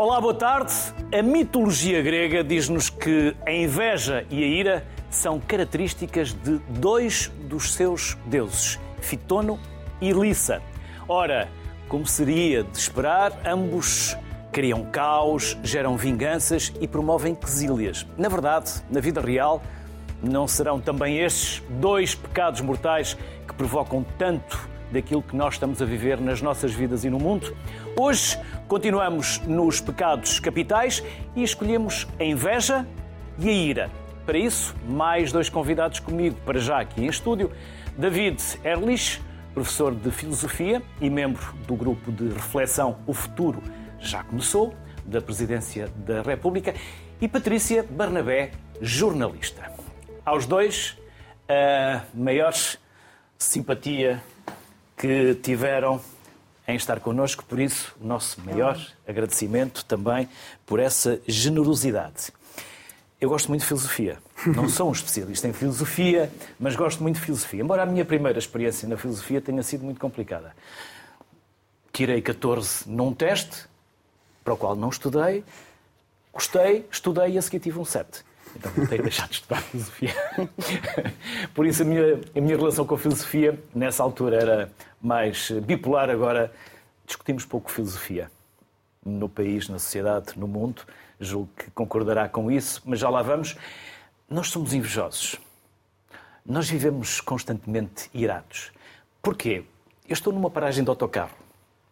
Olá, boa tarde. A mitologia grega diz-nos que a inveja e a ira são características de dois dos seus deuses, Fitono e Lissa. Ora, como seria de esperar, ambos criam caos, geram vinganças e promovem quesílias. Na verdade, na vida real, não serão também estes dois pecados mortais que provocam tanto daquilo que nós estamos a viver nas nossas vidas e no mundo? Hoje continuamos nos pecados capitais e escolhemos a inveja e a ira. Para isso, mais dois convidados comigo, para já aqui em estúdio. David Erlich, professor de Filosofia e membro do grupo de reflexão O Futuro Já Começou, da Presidência da República, e Patrícia Barnabé, jornalista. Aos dois, a maior simpatia que tiveram em estar connosco, por isso, o nosso maior agradecimento também por essa generosidade. Eu gosto muito de filosofia. Não sou um especialista em filosofia, mas gosto muito de filosofia. Embora a minha primeira experiência na filosofia tenha sido muito complicada. Tirei 14 num teste, para o qual não estudei, gostei, estudei e a seguir tive um 7. Então não tenho deixado de estudar filosofia. Por isso a minha, a minha relação com a filosofia, nessa altura, era mais bipolar. Agora discutimos pouco filosofia no país, na sociedade, no mundo. Julgo que concordará com isso, mas já lá vamos. Nós somos invejosos. Nós vivemos constantemente irados. Porquê? Eu estou numa paragem de autocarro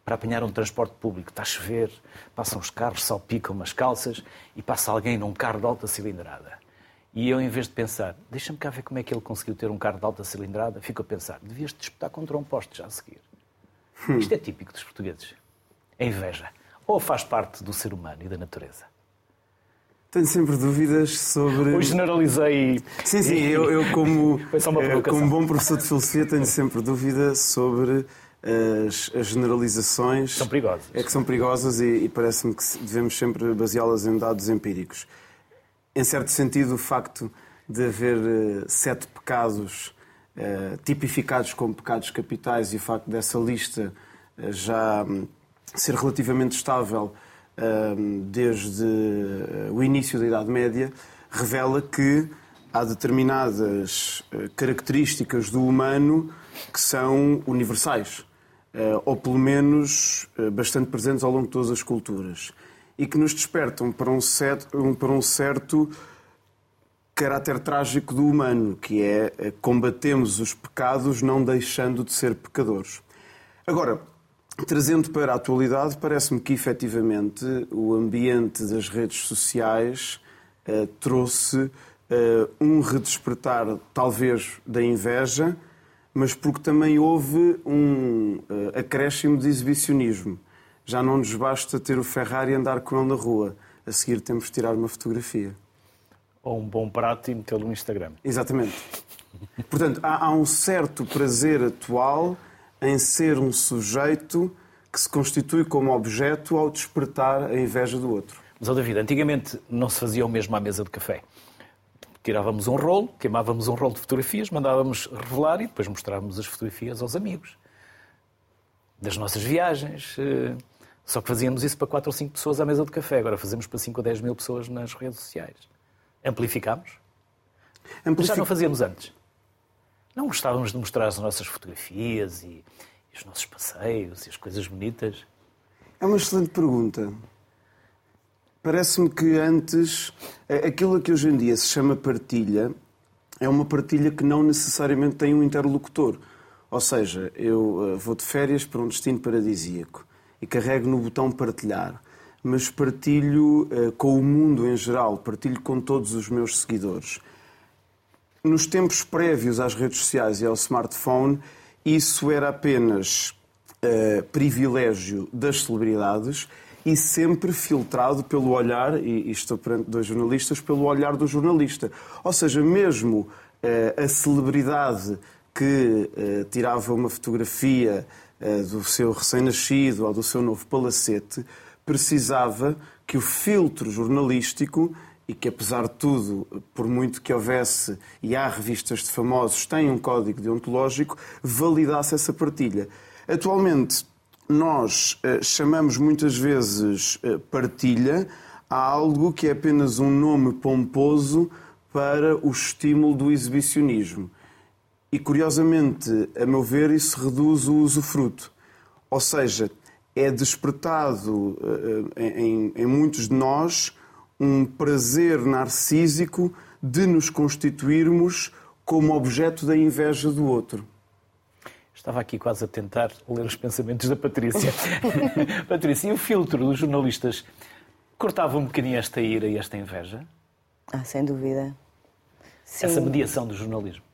para apanhar um transporte público. Está a chover, passam os carros, salpicam umas calças e passa alguém num carro de alta cilindrada. E eu, em vez de pensar, deixa-me cá ver como é que ele conseguiu ter um carro de alta cilindrada, fico a pensar, devias te disputar contra um poste já a seguir. Hum. Isto é típico dos portugueses. A inveja. Ou faz parte do ser humano e da natureza? Tenho sempre dúvidas sobre. Hoje generalizei. Sim, sim, eu, eu como, eh, como bom professor de filosofia, tenho sempre dúvida sobre as, as, generalizações. São perigosas. É que são perigosas e, e parece-me que devemos sempre baseá-las em dados empíricos. Em certo sentido, o facto de haver uh, sete pecados uh, tipificados como pecados capitais e o facto dessa lista uh, já um, ser relativamente estável desde o início da Idade Média revela que há determinadas características do humano que são universais. Eh, ou pelo menos eh, bastante presentes ao longo de todas as culturas, e que nos despertam para um certo, para um certo caráter trágico do humano, que é eh, combatemos os pecados não deixando de ser pecadores. Agora, trazendo para a atualidade, parece-me que efetivamente o ambiente das redes sociais trouxe um redespertar, talvez, da inveja, mas porque também houve um uh, acréscimo de exibicionismo. Já não nos basta ter o Ferrari e andar com ele na rua. A seguir temos de tirar uma fotografia. Ou um bom prato e metê-lo no Instagram. Exatamente. Portanto, há, há um certo prazer atual em ser um sujeito que se constitui como objeto ao despertar a inveja do outro. Mas, oh David, antigamente não se fazia o mesmo à mesa de café tirávamos um rolo, queimávamos um rolo de fotografias, mandávamos revelar e depois mostrávamos as fotografias aos amigos das nossas viagens. Só que fazíamos isso para 4 ou 5 pessoas à mesa de café. Agora fazemos para 5 ou 10 mil pessoas nas redes sociais. Amplificámos? Amplific... Já não fazíamos antes. Não gostávamos de mostrar as nossas fotografias e, e os nossos passeios e as coisas bonitas? É uma excelente pergunta. Parece-me que antes, aquilo que hoje em dia se chama partilha, é uma partilha que não necessariamente tem um interlocutor. Ou seja, eu eh, vou de férias para um destino paradisíaco e carrego no botão partilhar, mas partilho uh, com o mundo em geral, partilho com todos os meus seguidores. Nos tempos prévios às redes sociais e ao smartphone, isso era apenas uh, privilégio das celebridades e sempre filtrado pelo olhar, e estou perante dois jornalistas, pelo olhar do jornalista. Ou seja, mesmo eh, a celebridade que eh, tirava uma fotografia do seu recém-nascido ou do seu novo palacete, precisava que o filtro jornalístico e que, apesar de tudo, por muito que houvesse, e há revistas de famosos, têm um código deontológico, validasse essa partilha. Atualmente, nós uh, chamamos muitas vezes uh, partilha a algo que é apenas um nome pomposo para o estímulo do exibicionismo. E, curiosamente, a meu ver, isso reduz o usufruto. Ou seja, é despertado em, em muitos de nós um prazer narcísico de nos constituirmos como objeto da inveja do outro. Estava aqui quase a tentar ler os pensamentos da Patrícia. Patrícia, e o filtro dos jornalistas cortava um bocadinho esta ira e esta inveja? Ah, sem dúvida. Sim. Essa mediação do jornalismo.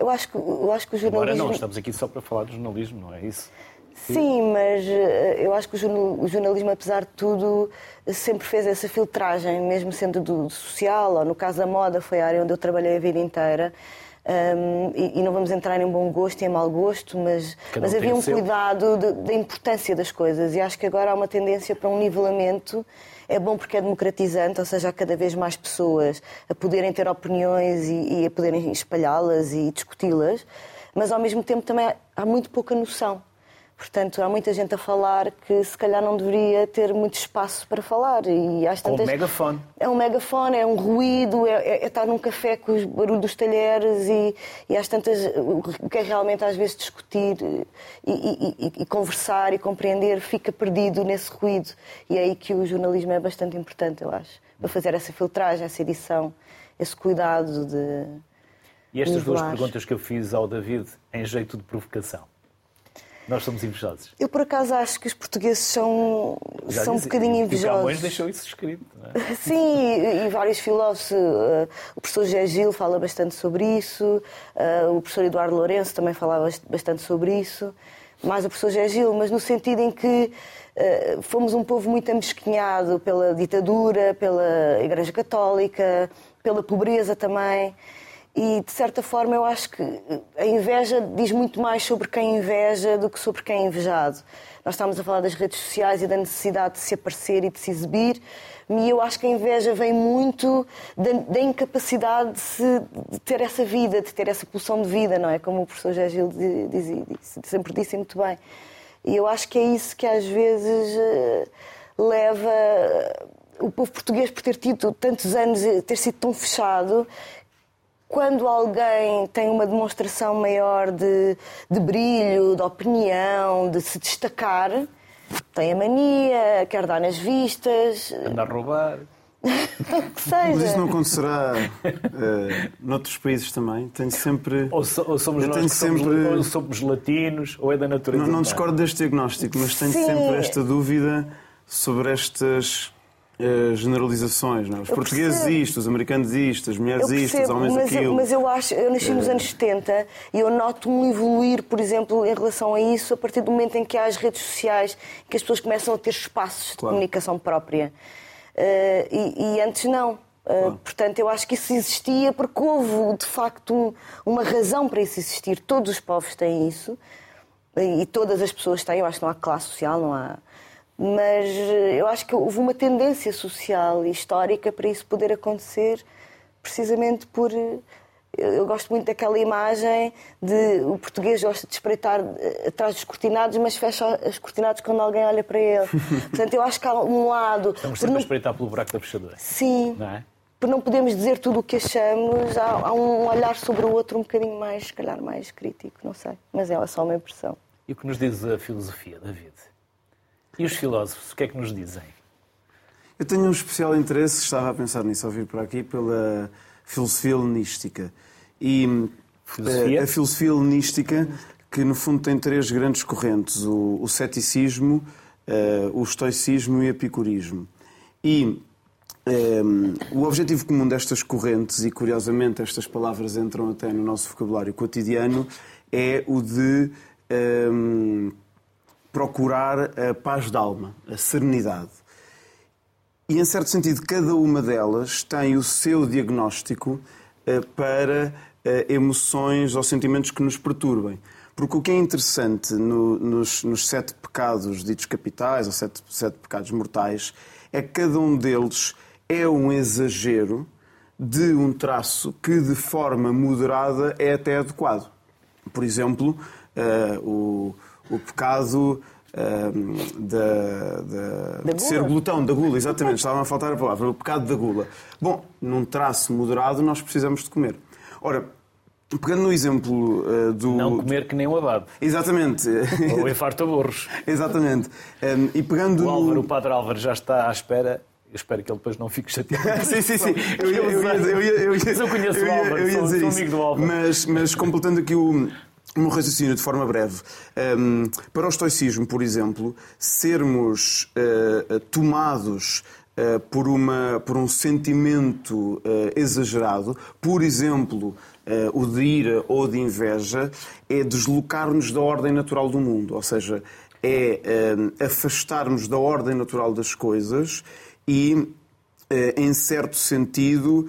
Eu acho que, eu acho que o jornalismo. Agora não, estamos aqui só para falar do jornalismo, não é isso? Sim, mas eh, eu acho que o jornalismo, apesar de tudo, sempre fez essa filtragem, mesmo sendo do social, ou no caso da moda, foi a área onde eu trabalhei a vida inteira. Um, e, e, não vamos entrar em bom gosto e em mau gosto, mas, mas havia um cuidado da importância das coisas e acho que agora há uma tendência para um nivelamento. É bom porque é democratizante, ou seja, há cada vez mais pessoas a poderem ter opiniões e, e a poderem espalhá-las e discuti-las, mas ao mesmo tempo também há muito pouca noção. Portanto, há muita gente a falar que se calhar não deveria ter muito espaço para falar. E às tantas... É um megafone. É um megafone, é um ruído, é, é, é estar num café com o barulho dos talheres e, e às tantas o que é realmente às vezes discutir e, e, e, conversar e compreender fica perdido nesse ruído. E é aí que o jornalismo é bastante importante, eu acho, para fazer essa filtragem, essa edição, esse cuidado de. E estas duas perguntas que eu fiz ao David em jeito de provocação. Nós somos invejosos. Eu, por acaso, acho que os portugueses são, são um bocadinho invejosos. O Camões deixou isso escrito, não é? Sim, e, vários filósofos. Uh, o professor Gé Gil fala bastante sobre isso, uh, o professor Eduardo Lourenço também falava bastante sobre isso, mais o professor Gé Gil, mas no sentido em que uh, fomos um povo muito amesquinhado pela ditadura, pela Igreja Católica, pela pobreza também. E, de certa forma, eu acho que a inveja diz muito mais sobre quem inveja do que sobre quem é invejado. Nós estamos a falar das redes sociais e da necessidade de se aparecer e de se exibir, e eu acho que a inveja vem muito da, da incapacidade de, se, de, ter essa vida, de ter essa pulsão de vida, não é? Como o professor José Gil sempre disse muito bem. E eu acho que é isso que às vezes eh, leva o povo português, por ter tido tantos anos, ter sido tão fechado, quando alguém tem uma demonstração maior de, de brilho, de opinião, de se destacar, tem a mania, quer dar nas vistas. Anda a roubar. que seja. Mas isso não acontecerá uh, noutros países também. Tenho sempre. Ou, so, ou somos nós que sempre... somos, ou somos latinos, ou é da natureza. Não, não discordo deste diagnóstico, mas tenho Sim. sempre esta dúvida sobre estas uh, generalizações. Não? É? Os eu portugueses percebo. isto, os americanos isto, as mulheres percebo, isto, os homens mas aquilo. Eu, mas eu acho, eu nasci nos eh. anos 70 e eu noto um evoluir, por exemplo, em relação a isso, a partir do momento em que há as redes sociais, que as pessoas começam a ter espaços de claro. comunicação própria. Uh, e, e, antes não. Uh, Portanto, eu acho que isso existia porque houve, de facto, um, uma razão para isso existir. Todos os povos têm isso e todas as pessoas têm. Eu acho que não há classe social, não há mas eh, eu acho que houve uma tendência social e histórica para isso poder acontecer, precisamente por. Eh, eu gosto muito daquela imagem de o português gosta de espreitar eh, atrás dos cortinados, mas fecha os cortinados quando alguém olha para ele. Portanto, eu acho que há um lado. Estamos sempre não... a espreitar pelo buraco da fechadura. Sim. Não é? Por não podemos dizer tudo o que achamos, há, há um olhar sobre o outro um bocadinho mais, se calhar, mais crítico, não sei. Mas é só uma impressão. E o que nos diz a filosofia, David? E os filósofos, o que é que nos dizem? Eu tenho um especial interesse, estava a pensar nisso ao vir por aqui, pela filosofia helenística. E filosofia? Eh, a filosofia helenística, que no fundo tem três grandes correntes: o, o ceticismo, uh, o estoicismo e o epicurismo. E um, eh, o objetivo comum destas correntes, e curiosamente estas palavras entram até no nosso vocabulário cotidiano, é o de. Um, procurar a paz de alma, a serenidade. E, em certo sentido, cada uma delas tem o seu diagnóstico eh, para eh, emoções ou sentimentos que nos perturbem. Porque o que é interessante no, nos, nos, sete pecados ditos capitais, ou sete, sete pecados mortais, é que cada um deles é um exagero de um traço que, de forma moderada, é até adequado. Por exemplo, uh, o o pecado da, da, de ser glutão, da gula, exatamente, estava a faltar a palavra, o pecado da gula. Bom, num traço moderado nós precisamos de comer. Ora, Pegando no exemplo uh, do. Não comer que nem um abado. Exatamente. Ou infarto a burros. Exatamente. Um, e pegando o, Álvaro, no... o padre Álvaro já está à espera. Eu espero que ele depois não fique chateado. sim, sim, sim. Eu, eu, eu, eu, eu, eu conheço o Álvaro, eu ia sou, sou amigo do Álvaro. Mas, mas completando aqui o, um raciocínio de forma breve. Um, para o estoicismo, por exemplo, sermos uh, tomados uh, por, uma, por um sentimento uh, exagerado, por exemplo, o de ira ou de inveja, é deslocar-nos da ordem natural do mundo, ou seja, é afastar-nos da ordem natural das coisas e, em certo sentido,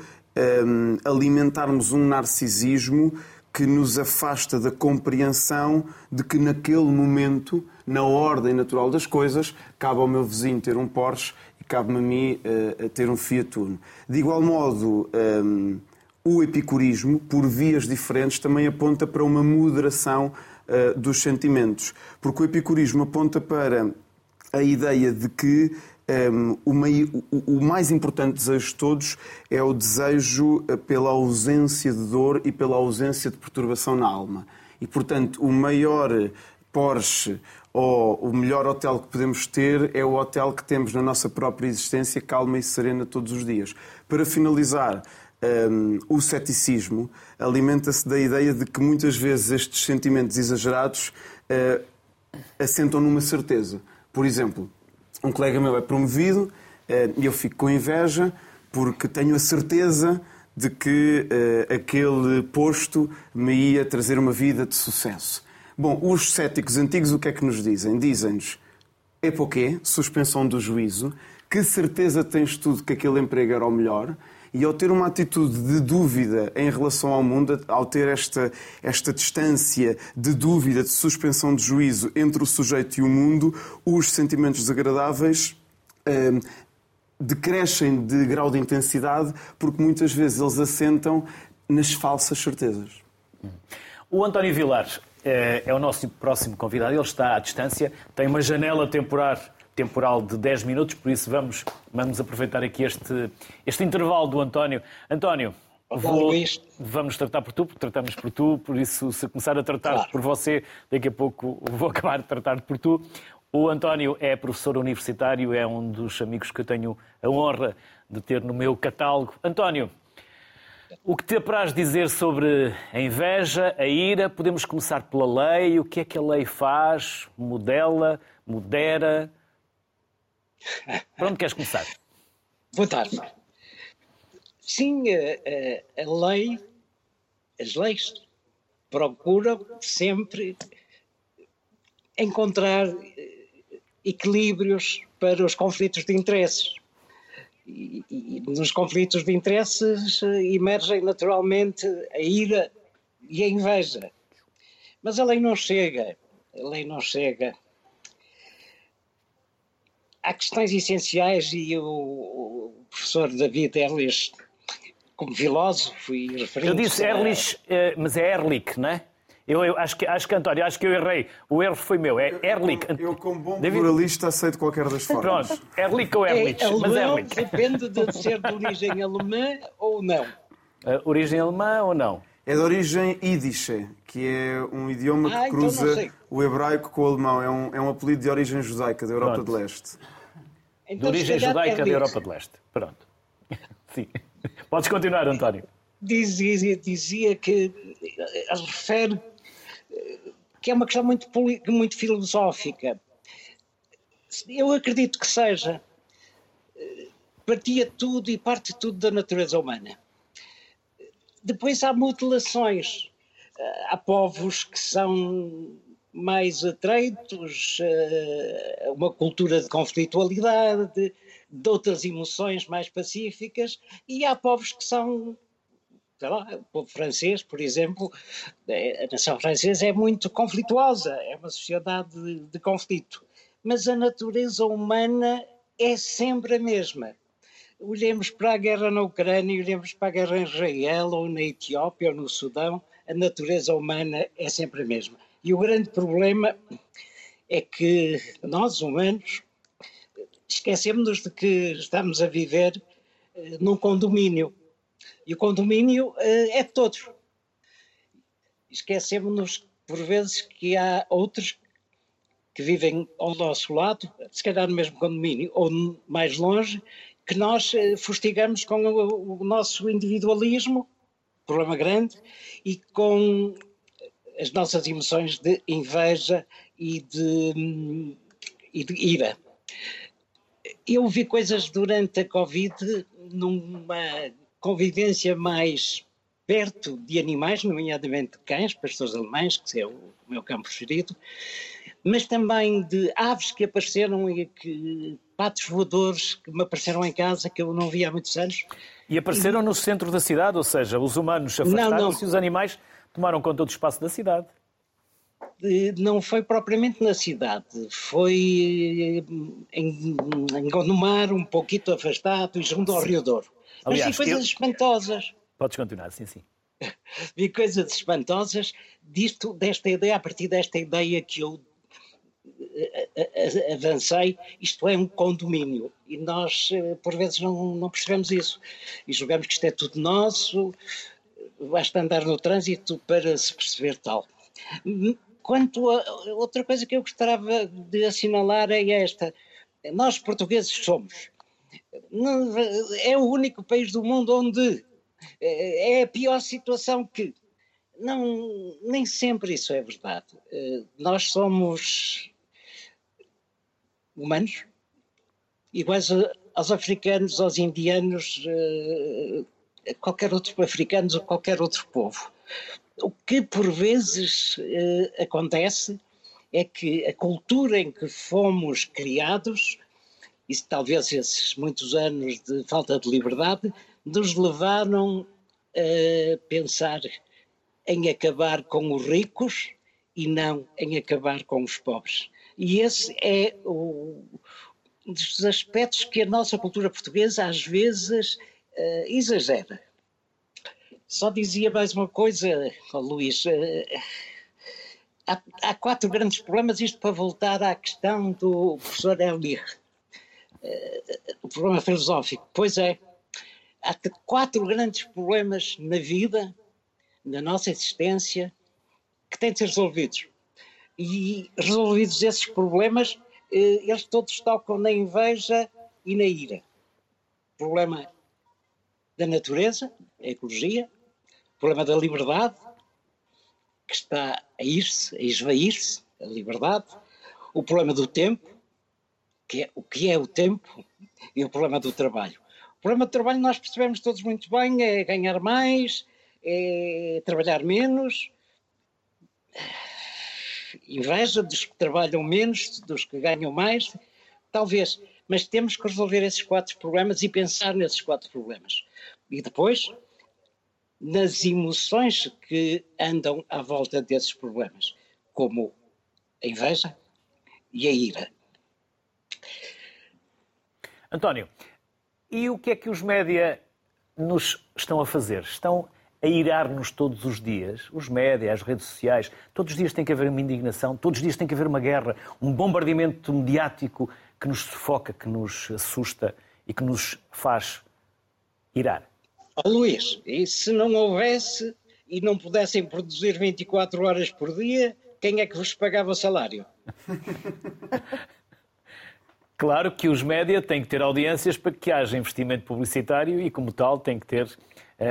alimentarmos um narcisismo que nos afasta da compreensão de que naquele momento, na ordem natural das coisas, cabe ao meu vizinho ter um Porsche e cabe-me a mim uh, ter um Fiat Uno. De igual modo, um, o epicurismo, por vias diferentes, também aponta para uma moderação uh, dos sentimentos. Porque o epicurismo aponta para a ideia de que um, o, o, mais importante desejo de todos é o desejo eh, pela ausência de dor e pela ausência de perturbação na alma. E, portanto, o maior Porsche ou o melhor hotel que podemos ter é o hotel que temos na nossa própria existência, calma e serena todos os dias. Para finalizar, um, o ceticismo alimenta-se da ideia de que muitas vezes estes sentimentos exagerados uh, assentam numa certeza. Por exemplo, um colega meu é promovido eh, e eu fico com inveja porque tenho a certeza de que uh, aquele posto me ia trazer uma vida de sucesso. Bom, os céticos antigos o que é que nos dizem? Dizem-nos, é quê? suspensão do juízo, que certeza tens tu que aquele emprego era o melhor, e ao ter uma atitude de dúvida em relação ao mundo, ao ter esta, esta distância de dúvida, de suspensão de juízo entre o sujeito e o mundo, os sentimentos desagradáveis hum, decrescem de grau de intensidade porque muitas vezes eles assentam nas falsas certezas. O António Vilar é, é o nosso próximo convidado. Ele está à distância, tem uma janela temporal temporal de 10 minutos, por isso vamos, vamos aproveitar aqui este, este intervalo do António. António, vou, vamos tratar por tu, porque tratamos por tu, por isso se começar a tratar claro. por você, daqui a pouco vou acabar de tratar por tu. O António é professor universitário, é um dos amigos que eu tenho a honra de ter no meu catálogo. António, o que te apraz dizer sobre a inveja, a ira? Podemos começar pela lei. O que é que a lei faz? Modela, modera? Por onde queres começar? Boa tarde. Sim, a, a, a lei, as leis procuram sempre encontrar eh, equilíbrios para os conflitos de interesses. E, e, nos conflitos de interesses eh, emergem naturalmente a ira e a inveja. Mas a lei não chega, a lei não chega há questões essenciais e o, o professor David Erlich, como filósofo e referente... Eu disse Erlich, eh, mas é Erlich, não é? Eu, eu, acho, que, acho que, António, acho que eu errei. O erro foi meu. É Erlich. Eu, eu como bom David... pluralista, aceito qualquer das formas. Pronto, Erlich ou Erlich? É, alemão, mas Erlich. depende de ser de origem alemã ou não. Uh, origem alemã ou não? É de origem Yiddish, que é um idioma que ah, então cruza o hebraico com o alemão. É um, é um apelido de origem judaica da Europa Pronto. de Leste. Então, de origem judaica da Europa de Leste. Pronto. Sim. Podes continuar, António. Dizia, dizia que refere que é uma questão muito, muito filosófica. Eu acredito que seja. Partia tudo e parte tudo da natureza humana. Depois há mutilações. Há povos que são mais atreitos, uh, uma cultura de conflitualidade, de outras emoções mais pacíficas, e há povos que são sei lá, o povo francês, por exemplo, eh, a nação francesa é muito conflituosa, é uma sociedade de, de, conflito. Mas a natureza humana é sempre a mesma. Olhemos para a guerra na Ucrânia, olhemos para a guerra em Israel, ou na Etiópia, ou no Sudão, a natureza humana é sempre a mesma. E o grande problema é que nós, humanos, esquecemos de que estamos a viver uh, num condomínio. E o condomínio uh, é de todos. Esquecemos-nos, por vezes, que há outros que vivem ao nosso lado, se calhar no mesmo condomínio ou mais longe, que nós uh, fustigamos com o, o nosso individualismo, problema grande, e com as nossas emoções de inveja e de, e de ira. Eu vi coisas durante a Covid numa convivência mais perto de animais, nomeadamente cães, pastores alemães, que é o meu campo preferido, mas também de aves que apareceram e que patos voadores que me apareceram em casa que eu não via há muitos anos. E apareceram e... no centro da cidade, ou seja, os humanos afastaram-se e os animais tomaram conta do espaço da cidade. Não foi propriamente na cidade, foi em, em Gondomar, um pouquinho afastado e junto ao Rio Douro. Aliás, Mas vi coisas eu... espantosas. Podes continuar, sim, sim. vi coisas espantosas disto, desta ideia, a partir desta ideia que eu eh, eh, avancei, isto é um condomínio. E nós, eh, por vezes, não, não percebemos isso. E julgamos que isto é tudo nosso, basta andar no trânsito para se perceber tal. Quanto a outra coisa que eu gostava de assinalar é esta: nós portugueses somos. É o único país do mundo onde é a pior situação que. Não, nem sempre isso é verdade. Nós somos humanos, iguais aos africanos, aos indianos, qualquer outro africano ou qualquer outro povo. O que por vezes eh, acontece é que a cultura em que fomos criados, e talvez esses muitos anos de falta de liberdade, nos levaram a pensar em acabar com os ricos e não em acabar com os pobres. E esse é o, um dos aspectos que a nossa cultura portuguesa às vezes uh, exagera. Só dizia mais uma coisa, oh, Luís. Uh, há, há, quatro grandes problemas, isto para voltar à questão do professor Elier. Uh, o problema filosófico. Pois é, há quatro grandes problemas na vida, na nossa existência, que têm de ser resolvidos. E resolvidos esses problemas, eles todos tocam na inveja e na ira. Problema da natureza, a ecologia, problema da liberdade, que está a ir-se, a esvair-se, a liberdade, o problema do tempo, que é, o que é o tempo, e o problema do trabalho. O problema do trabalho nós percebemos todos muito bem, é ganhar mais, é trabalhar menos, inveja dos que trabalham menos, dos que ganham mais, talvez, mas temos que resolver esses quatro problemas e pensar nesses quatro problemas. E depois, nas emoções que andam à volta desses problemas, como a inveja e a ira. António, e o que é que os média nos estão a fazer? Estão a irar-nos todos os dias, os média, as redes sociais, todos os dias tem que haver uma indignação, todos os dias tem que haver uma guerra, um bombardeamento mediático que nos sufoca, que nos assusta e que nos faz irar. Oh, Luís, e se não houvesse e não pudessem produzir 24 horas por dia, quem é que vos pagava o salário? Claro que os média têm que ter audiências para que haja investimento publicitário e, como tal, tem que ter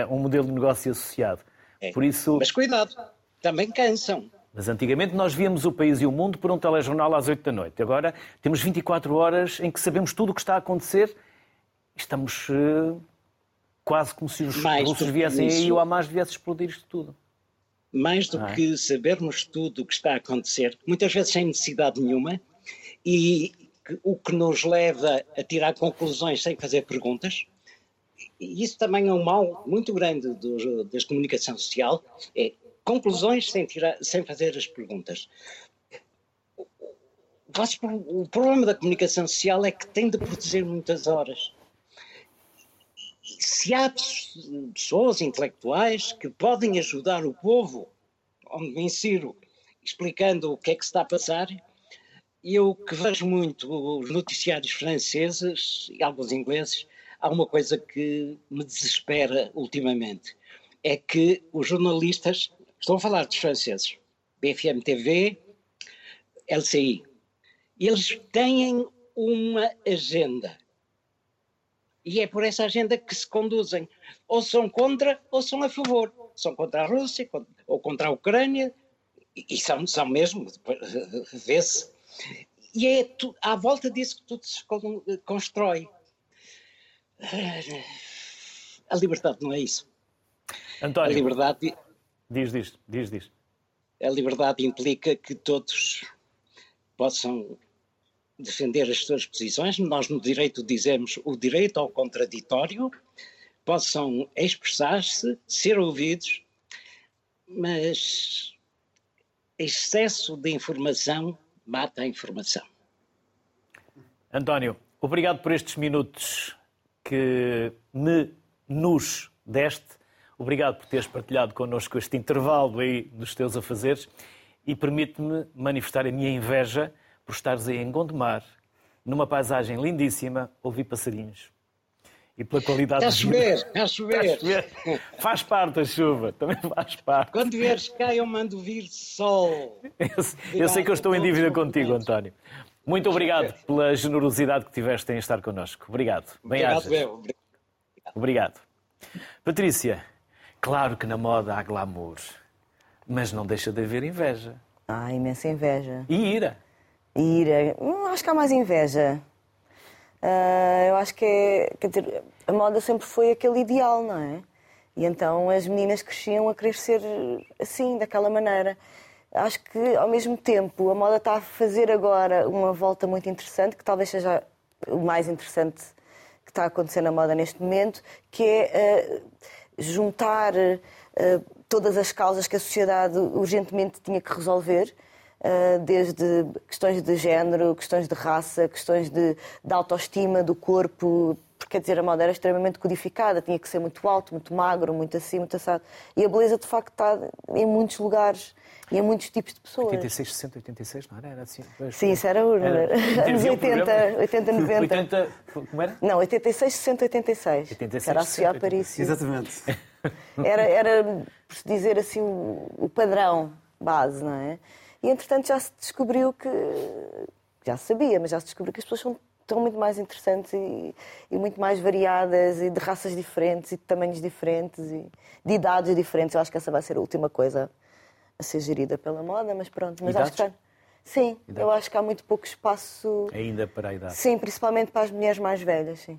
um modelo de negócio associado. É, Por isso... Mas cuidado, também cansam. Mas antigamente nós víamos o país e o mundo por um telejornal às 8 da noite. Agora temos 24 horas em que sabemos tudo o que está a acontecer e estamos uh, quase como se os Mais russos viessem isso, aí e o Hamas viesse explodir isto tudo. Mais do ah, que sabermos tudo o que está a acontecer, muitas vezes sem necessidade nenhuma, e o que nos leva a tirar conclusões sem fazer perguntas, e isso também é um mal muito grande do, comunicação social, é conclusões sem, tirar, sem fazer as perguntas. O problema da comunicação social é que tem de produzir muitas horas se há pessoas intelectuais que podem ajudar o povo, onde me insiro, explicando o que é que se está a passar, eu que vejo muito os noticiários franceses e alguns ingleses, há uma coisa que me desespera ultimamente. É que os jornalistas, estão a falar dos franceses, BFM TV, LCI, eles têm uma agenda. E é por essa agenda que se conduzem. Ou são contra ou são a favor. São contra a Rússia ou contra a Ucrânia, e são, são mesmo, vê-se. E é tu, à volta disso que tudo se constrói. A liberdade não é isso. António, a liberdade, diz, diz, diz, diz. A liberdade implica que todos possam defender as suas posições. Nós, no direito, dizemos o direito ao contraditório, possam expressar-se, ser ouvidos, mas excesso de informação mata a informação. António, obrigado por estes minutos que me nos deste. Obrigado por teres partilhado connosco este intervalo aí dos teus afazeres e permite-me manifestar a minha inveja por estares aí em Gondomar, numa paisagem lindíssima, ouvir passarinhos. E pela qualidade Está a chover, está a chover. Faz parte a chuva, também faz parte. Quando vieres cá, eu mando vir sol. Eu, eu sei que eu estou em dívida contigo, António. Muito obrigado pela generosidade que tiveste em estar connosco. Obrigado. Bem obrigado, Obrigado. Patrícia, claro que na moda há glamour, mas não deixa de haver inveja. Há imensa inveja. E ira. E ira. Hum, acho que há mais inveja. Uh, eu acho que é, quer dizer, a moda sempre foi aquele ideal, não é? E então as meninas cresciam a querer ser assim, daquela maneira. Acho que, ao mesmo tempo, a moda está a fazer agora uma volta muito interessante, que talvez seja o mais interessante que está a acontecer na moda neste momento, que é uh, juntar uh, todas as causas que a sociedade urgentemente tinha que resolver ah, desde questões de género, questões de raça, questões de, de autoestima do corpo, porque quer dizer, a moda era extremamente codificada, tinha que ser muito alto, muito magro, muito assim, muito assado. E a beleza, de facto, está em muitos lugares e em muitos tipos de pessoas. 86, 60, 86, não era? era assim, Sim, isso era urna. Anos 80, 80, 90. 80, como era? Não, 86, 60, 86. 86 era associado para isso. Exatamente. Era, era, por dizer assim, o, o padrão base, não é? E entretanto já se descobriu que. Já se sabia, mas já se descobriu que as pessoas são tão muito mais interessantes e, e, muito mais variadas e de raças diferentes e de tamanhos diferentes e de idades diferentes. Eu acho que essa vai ser a última coisa a ser gerida pela moda, mas pronto. Mas idades? acho que sim, idades? eu acho que há muito pouco espaço ainda para a idade. Sim, principalmente para as mulheres mais velhas, sim.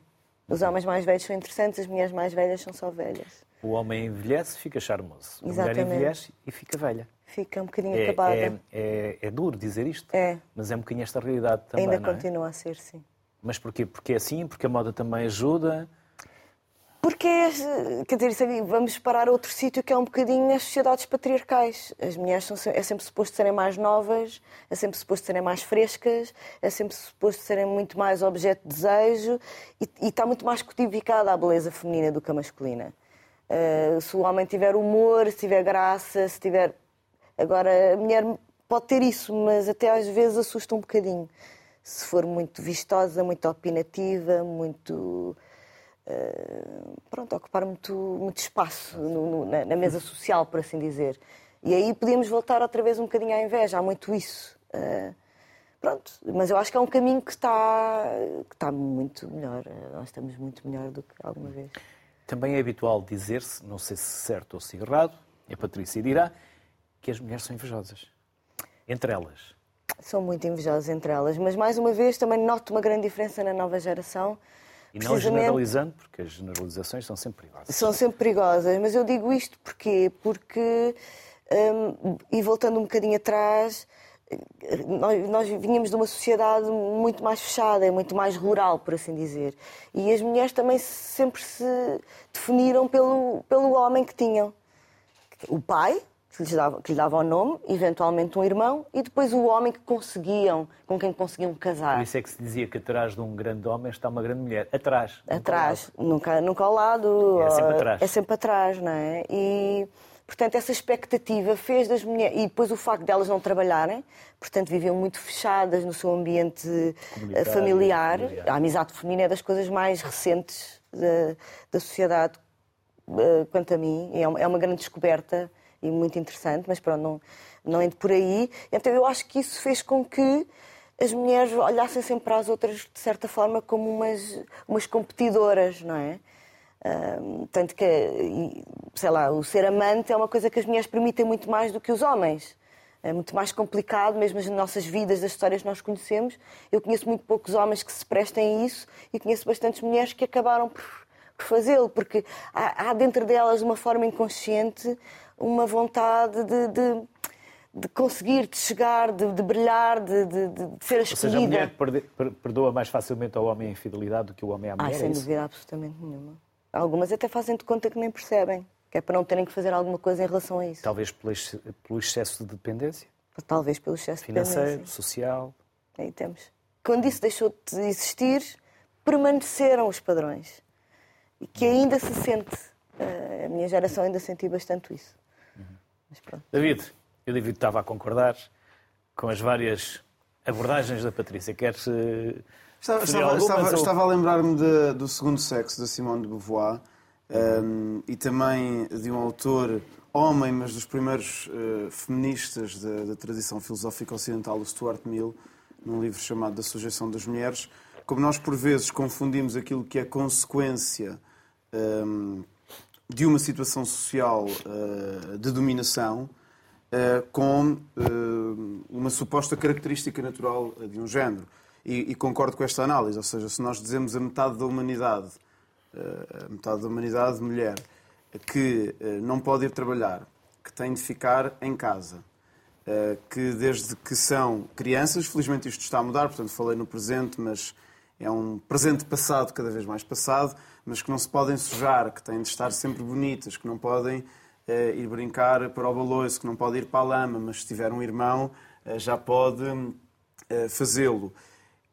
Os homens mais velhos são interessantes, as mulheres mais velhas são só velhas. O homem envelhece, fica charmoso. A mulher envelhece e fica velha fica um bocadinho é, acabada. É, é, é, duro dizer isto, é. mas é um bocadinho esta realidade também. Ainda é? continua a ser, sim. Mas porquê? Porque é assim? Porque a moda também ajuda? Porque, quer dizer, vamos parar outro sítio que é um bocadinho as sociedades patriarcais. As mulheres são, é sempre suposto serem mais novas, é sempre suposto serem mais frescas, é sempre suposto serem muito mais objeto de desejo e, e está muito mais codificada a beleza feminina do que a masculina. Uh, se o homem tiver humor, se tiver graça, se tiver Agora, a mulher pode ter isso, mas até às vezes assusta um bocadinho. Se for muito vistosa, muito opinativa, muito. Uh, pronto, ocupar muito, muito espaço no, no, na, na, mesa social, por assim dizer. E aí podíamos voltar outra vez um bocadinho à inveja, há muito isso. Uh, pronto, mas eu acho que é um caminho que está, que está muito melhor. Nós estamos muito melhor do que alguma vez. Também é habitual dizer-se, não sei se certo ou se errado, a Patrícia dirá, que as mulheres são invejosas. Entre elas. São muito invejosas entre elas, mas mais uma vez também noto uma grande diferença na nova geração. E não generalizando, porque as generalizações são sempre perigosas. São sempre perigosas, mas eu digo isto porquê? Porque, hum, e voltando um bocadinho atrás, nós, nós vinhamos de uma sociedade muito mais fechada, muito mais rural, por assim dizer. E as mulheres também sempre se definiram pelo, pelo homem que tinham. O pai, que lhe, dava, que lhe dava o nome, eventualmente um irmão, e depois o homem que conseguiam, com quem conseguiam casar. Por isso é que se dizia que atrás de um grande homem está uma grande mulher. Atrás. Atrás, nunca, nunca ao lado. É sempre atrás. É sempre atrás, não é? E Portanto, essa expectativa fez das mulheres. E depois o facto de elas não trabalharem, portanto, viviam muito fechadas no seu ambiente eh, familiar. familiar. A amizade feminina é das coisas mais recentes da, da sociedade, eh, quanto a mim. É, é uma grande descoberta e muito interessante, mas pronto, não, não indo por aí. Então, eu acho que isso fez com que as mulheres olhassem sempre para as outras, de certa forma, como umas, umas competidoras, não é? Uh, tanto que, sei lá, o ser amante é uma coisa que as mulheres permitem muito mais do que os homens. É muito mais complicado, mesmo as nossas vidas, as histórias que nós conhecemos. Eu conheço muito poucos homens que se prestem a isso e conheço bastantes mulheres que acabaram por, por fazê-lo, porque há, há, dentro delas uma forma inconsciente, uma vontade de, de de conseguir, de chegar, de, de brilhar, de, ser a escolhida. Ou seja, a mulher perdoa mais facilmente ao homem a infidelidade do que o homem à mulher? Ah, sem é dúvida absolutamente nenhuma. Algumas até fazem de conta que nem percebem, que é para não terem que fazer alguma coisa em relação a isso. Talvez pelo excesso de dependência? Talvez pelo excesso Financeiro, de dependência. Financeiro, social. Aí temos. Quando isso deixou de existir, permaneceram os padrões. E que ainda se sente. Eh, a minha geração ainda sentiu bastante isso. David, eu David estava a concordar com as várias abordagens da Patrícia. Queres Estava, estava, estava, ou... estava a lembrar-me do Segundo Sexo, da Simone de Beauvoir, um, e também de um autor homem, mas dos primeiros uh, feministas da, da, tradição filosófica ocidental, o Stuart Mill, num livro chamado Da Sujeição das Mulheres. Como nós, por vezes, confundimos aquilo que é consequência um, de uma situação social uh, de dominação uh, com uma suposta característica natural de um género. E, e, concordo com esta análise, ou seja, se nós dizemos a metade da humanidade, a metade da humanidade mulher, que não pode ir trabalhar, que tem de ficar em casa, que desde que são crianças, felizmente isto está a mudar, portanto falei no presente, mas é um presente passado, cada vez mais passado, mas que não se podem sujar, que têm de estar sempre bonitas, que não podem ir brincar para o baloiço, que não podem ir para a lama, mas se tiver um irmão já pode fazê-lo.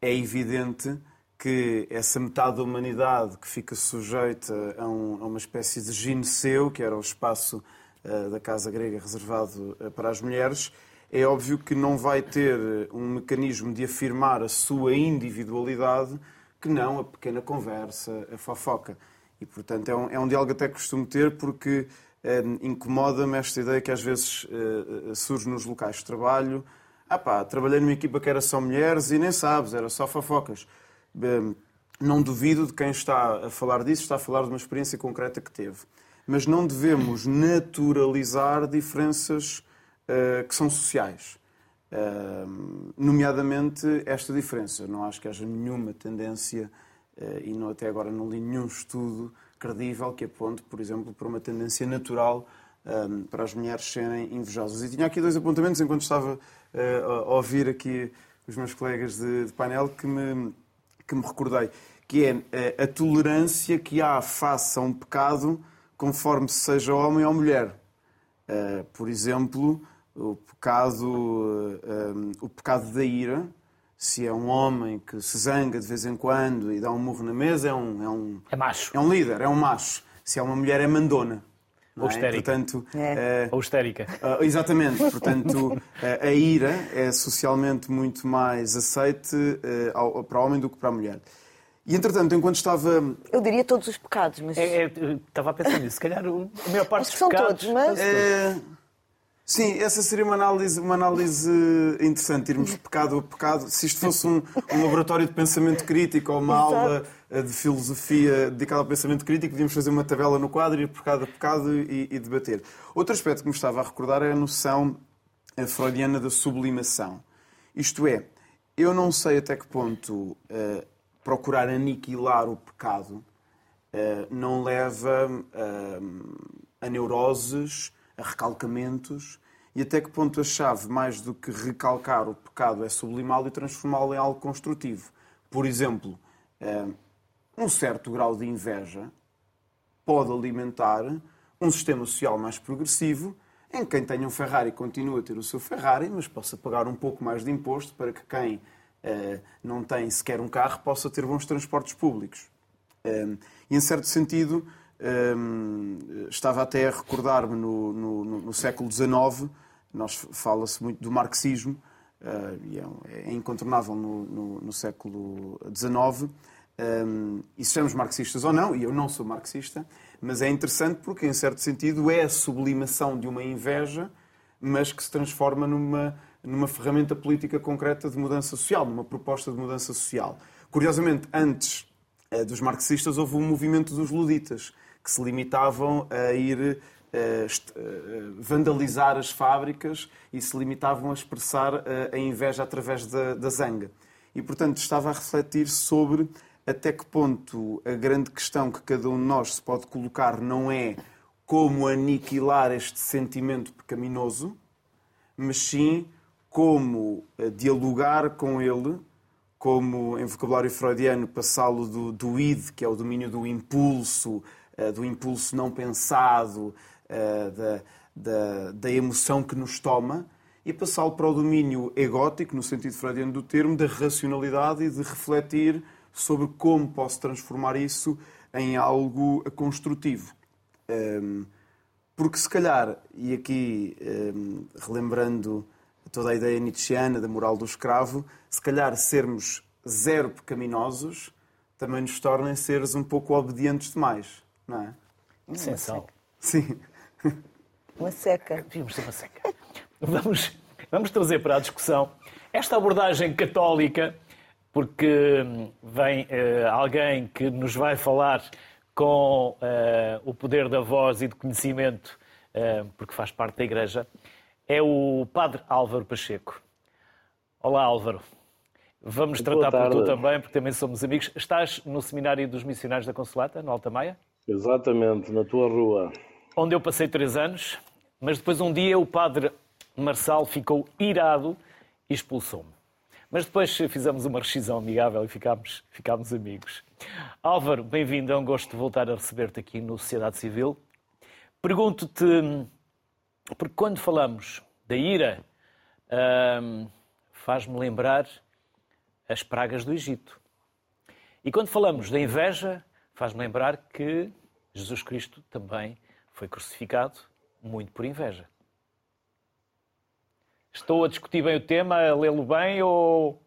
É evidente que essa metade da humanidade que fica sujeita a, um, a uma espécie de gineceu, que era o espaço da casa grega reservado para as mulheres, é óbvio que não vai ter um mecanismo de afirmar a sua individualidade que não a pequena conversa, a fofoca. E, portanto, é um, é um diálogo até que costumo ter porque uh, incomoda-me esta ideia que às vezes surge nos locais de trabalho, ah pá, trabalhei numa equipa que era só mulheres e nem sabes, era só fofocas. Não duvido de quem está a falar disso, está a falar de uma experiência concreta que teve. Mas não devemos naturalizar diferenças uh, que são sociais. Nomeadamente esta diferença. Não acho que haja nenhuma tendência, uh, e não, até agora não li nenhum estudo credível que aponte, por exemplo, para uma tendência natural para as mulheres serem invejosas. E tinha aqui dois apontamentos enquanto estava uh, a ouvir aqui os meus colegas de, de, painel que me, que me recordei, que é uh, a tolerância que há face a um pecado conforme se seja homem ou mulher. Por exemplo, o pecado, um, o pecado da ira, se é um homem que se zanga de vez em quando e dá um murro na mesa, é um, é um, é macho. É um líder, é um macho. Se é uma mulher, é mandona. Ou é? histérica. Portanto, é. Uh, Ou histérica. Uh, exatamente. Portanto, uh, a ira é socialmente muito mais aceite ao, para o homem do que para a mulher. E, entretanto, enquanto estava... Eu diria todos os pecados, mas... É, é, estava a pensar nisso. Se calhar a maior parte dos são pecados... Todos, mas... Sim, essa seria uma análise, uma análise interessante, irmos pecado a pecado. Se isto fosse um, um laboratório de pensamento crítico ou uma Exato. aula eh, de filosofia dedicada ao pensamento crítico, podíamos fazer uma tabela no quadro, ir pecado a pecado e, e debater. Outro aspecto que me estava a recordar é a noção eh, freudiana da sublimação. Isto é, eu não sei até que ponto uh, procurar aniquilar o pecado uh, não leva uh, a neuroses a recalcamentos e até que ponto a chave, mais do que recalcar o pecado, é sublimá-lo e transformá-lo em algo construtivo. Por exemplo, eh, um certo grau de inveja pode alimentar um sistema social mais progressivo em que quem tem um Ferrari continua a ter o seu Ferrari, mas possa pagar um pouco mais de imposto para que quem eh, não tem sequer um carro possa ter bons transportes públicos. Eh, e, em certo sentido, Um, estava até a recordar-me no, no, no, século XIX, nós fala-se muito do marxismo, uh, e é, é, incontornável no, no século XIX, um, e sejamos marxistas ou não, e eu não sou marxista, mas é interessante porque, em certo sentido, é a sublimação de uma inveja, mas que se transforma numa, numa ferramenta política concreta de mudança social, numa proposta de mudança social. Curiosamente, antes eh, dos marxistas, houve um movimento dos luditas, que se limitavam a ir eh, eh, vandalizar as fábricas e se limitavam a expressar a inveja através da, da zanga. E, portanto, estava a refletir sobre até que ponto a grande questão que cada um de nós se pode colocar não é como aniquilar este sentimento pecaminoso, mas sim como dialogar com ele como em vocabulário freudiano passá-lo do, do id, que é o domínio do impulso, do impulso não pensado, uh, da, da, da, emoção que nos toma, e passá-lo para o domínio egótico, no sentido freudiano do termo, da racionalidade e de refletir sobre como posso transformar isso em algo construtivo. Ehm, porque se calhar, e aqui ehm, relembrando toda a ideia nietzscheana da moral do escravo, se calhar sermos zero pecaminosos também nos torna seres um pouco obedientes demais, não é? Sensação. Sim. Uma seca. Devíamos ser uma seca. Vamos, vamos trazer para a discussão esta abordagem católica, porque hum, vem uh, alguém que nos vai falar com uh, o poder da voz e do conhecimento, uh, porque faz parte da Igreja, é o Padre Álvaro Pacheco. Olá, Álvaro. Vamos tratar por tu também, porque também somos amigos. Estás no Seminário dos Missionários da Consolata, no Alta Maia? Exatamente, na tua rua. Onde eu passei três anos, mas depois um dia o Padre Marçal ficou irado e expulsou-me. Mas depois fizemos uma rescisão amigável e ficámos, ficámos amigos. Álvaro, bem-vindo, é um gosto de voltar a receber-te aqui no Sociedade Civil. Pergunto-te porque quando falamos da ira, hum, faz-me lembrar as pragas do Egito. E quando falamos da inveja, faz-me lembrar que Jesus Cristo também foi crucificado muito por inveja. Estou a discutir bem o tema, a lê-lo bem ou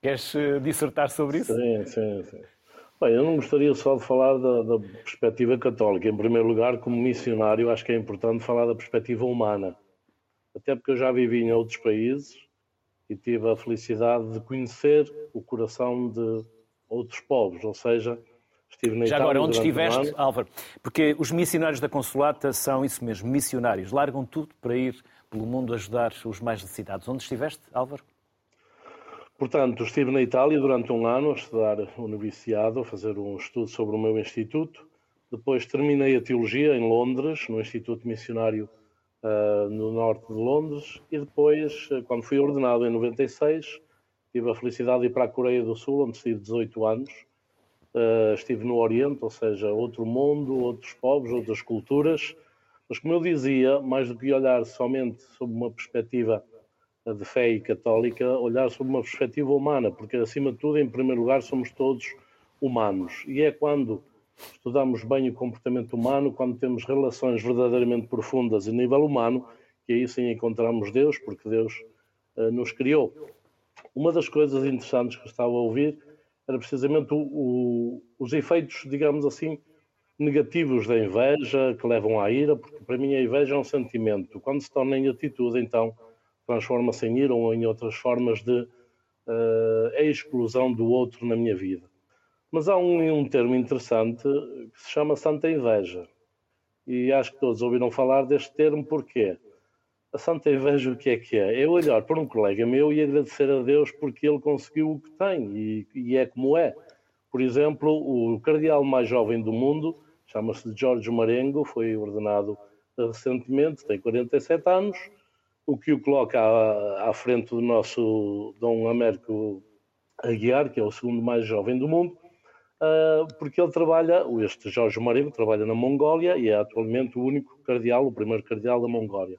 queres eh, dissertar sobre isso? Sim, sim, sim. Bem, eu não gostaria só de falar da, da, perspectiva católica. Em primeiro lugar, como missionário, acho que é importante falar da perspectiva humana. Até porque eu já vivi em outros países e tive a felicidade de conhecer o coração de outros povos, ou seja, Já Itália agora, onde estiveste, Álvaro? Porque os missionários da Consolata são isso mesmo, missionários. Largam tudo para ir pelo mundo ajudar os mais necessitados. Onde estiveste, Álvaro? Portanto, estive na Itália durante um ano a estudar o noviciado, a fazer um estudo sobre o meu instituto. Depois terminei a teologia em Londres, no Instituto Missionário uh, no norte de Londres. E depois, uh, quando fui ordenado em 96, tive a felicidade de ir para a Coreia do Sul, onde estive 18 anos. Uh, estive no Oriente, ou seja, outro mundo, outros povos, outras culturas. Mas, como eu dizia, mais do que olhar somente sob uma perspectiva de fé e católica, olhar sob uma perspectiva humana, porque acima de tudo, em primeiro lugar, somos todos humanos. E é quando estudamos bem o comportamento humano, quando temos relações verdadeiramente profundas a nível humano, que aí sim encontramos Deus, porque Deus uh, nos criou. Uma das coisas interessantes que estava a ouvir era precisamente o, o, os efeitos, digamos assim, negativos da inveja, que levam à ira, porque para mim a inveja é um sentimento. Quando se torna em atitude, então transforma-se em ira ou em outras formas de uh, exclusão do outro na minha vida. Mas há um, um termo interessante que se chama santa inveja. E acho que todos ouviram falar deste termo porque a santa inveja o que é que é? É olhar para um colega meu e agradecer a Deus porque ele conseguiu o que tem e, e é como é. Por exemplo, o cardeal mais jovem do mundo, chama-se Jorge Marengo, foi ordenado recentemente, tem 47 anos, o que o coloca à, à frente do nosso Dom Américo Aguiar, que é o segundo mais jovem do mundo, uh, porque ele trabalha, este Jorge Marinho trabalha na Mongólia e é atualmente o único cardeal, o primeiro cardeal da Mongólia.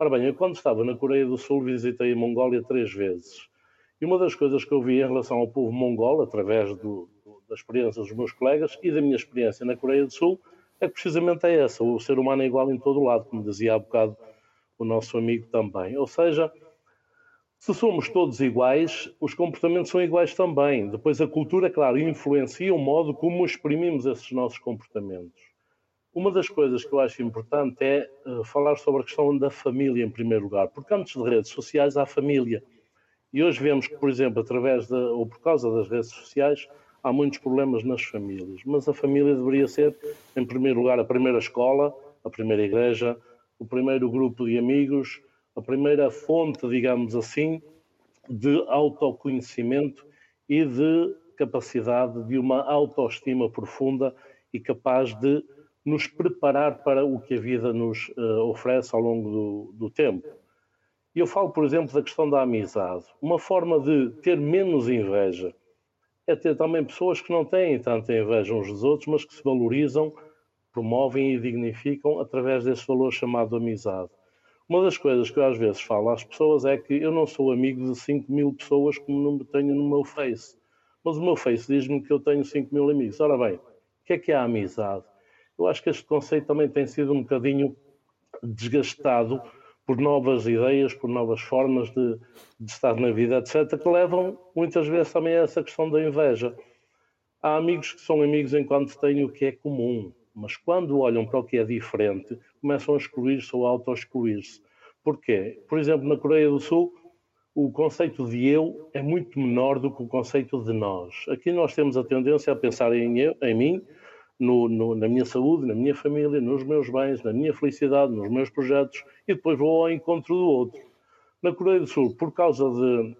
Ora bem, eu quando estava na Coreia do Sul visitei a Mongólia três vezes. E uma das coisas que eu vi em relação ao povo mongol, através do, da experiência dos meus colegas e da minha experiência na Coreia do Sul, é que precisamente é essa. O ser humano é igual em todo lado, como dizia há bocado o nosso amigo também. Ou seja, se somos todos iguais, os comportamentos são iguais também. Depois, a cultura, claro, influencia o modo como exprimimos esses nossos comportamentos. Uma das coisas que eu acho importante é uh, falar sobre a questão da família, em primeiro lugar, porque antes de redes sociais há família. E hoje vemos que, por exemplo, através de, ou por causa das redes sociais, há muitos problemas nas famílias. Mas a família deveria ser, em primeiro lugar, a primeira escola, a primeira igreja, o primeiro grupo de amigos, a primeira fonte, digamos assim, de autoconhecimento e de capacidade de uma autoestima profunda e capaz de nos preparar para o que a vida nos uh, oferece ao longo do, do tempo. E eu falo, por exemplo, da questão da amizade. Uma forma de ter menos inveja é ter também pessoas que não têm tanta inveja uns dos outros, mas que se valorizam, promovem e dignificam através desse valor chamado amizade. Uma das coisas que eu às vezes falo às pessoas é que eu não sou amigo de 5 mil pessoas como não tenho no meu Face. Mas o meu Face diz-me que eu tenho 5 mil amigos. Ora bem, o que é que é a amizade? Eu acho que este conceito também tem sido um bocadinho desgastado por novas ideias, por novas formas de, de, estar na vida, etc., que levam muitas vezes também a essa questão da inveja. Há amigos que são amigos enquanto têm o que é comum, mas quando olham para o que é diferente, começam a excluir-se ou a auto-excluir-se. Porquê? Por exemplo, na Coreia do Sul, o conceito de eu é muito menor do que o conceito de nós. Aqui nós temos a tendência a pensar em eu, em mim, no, no, na minha saúde, na minha família, nos meus bens, na minha felicidade, nos meus projetos e depois vou ao encontro do outro. Na Coreia do Sul, por causa de,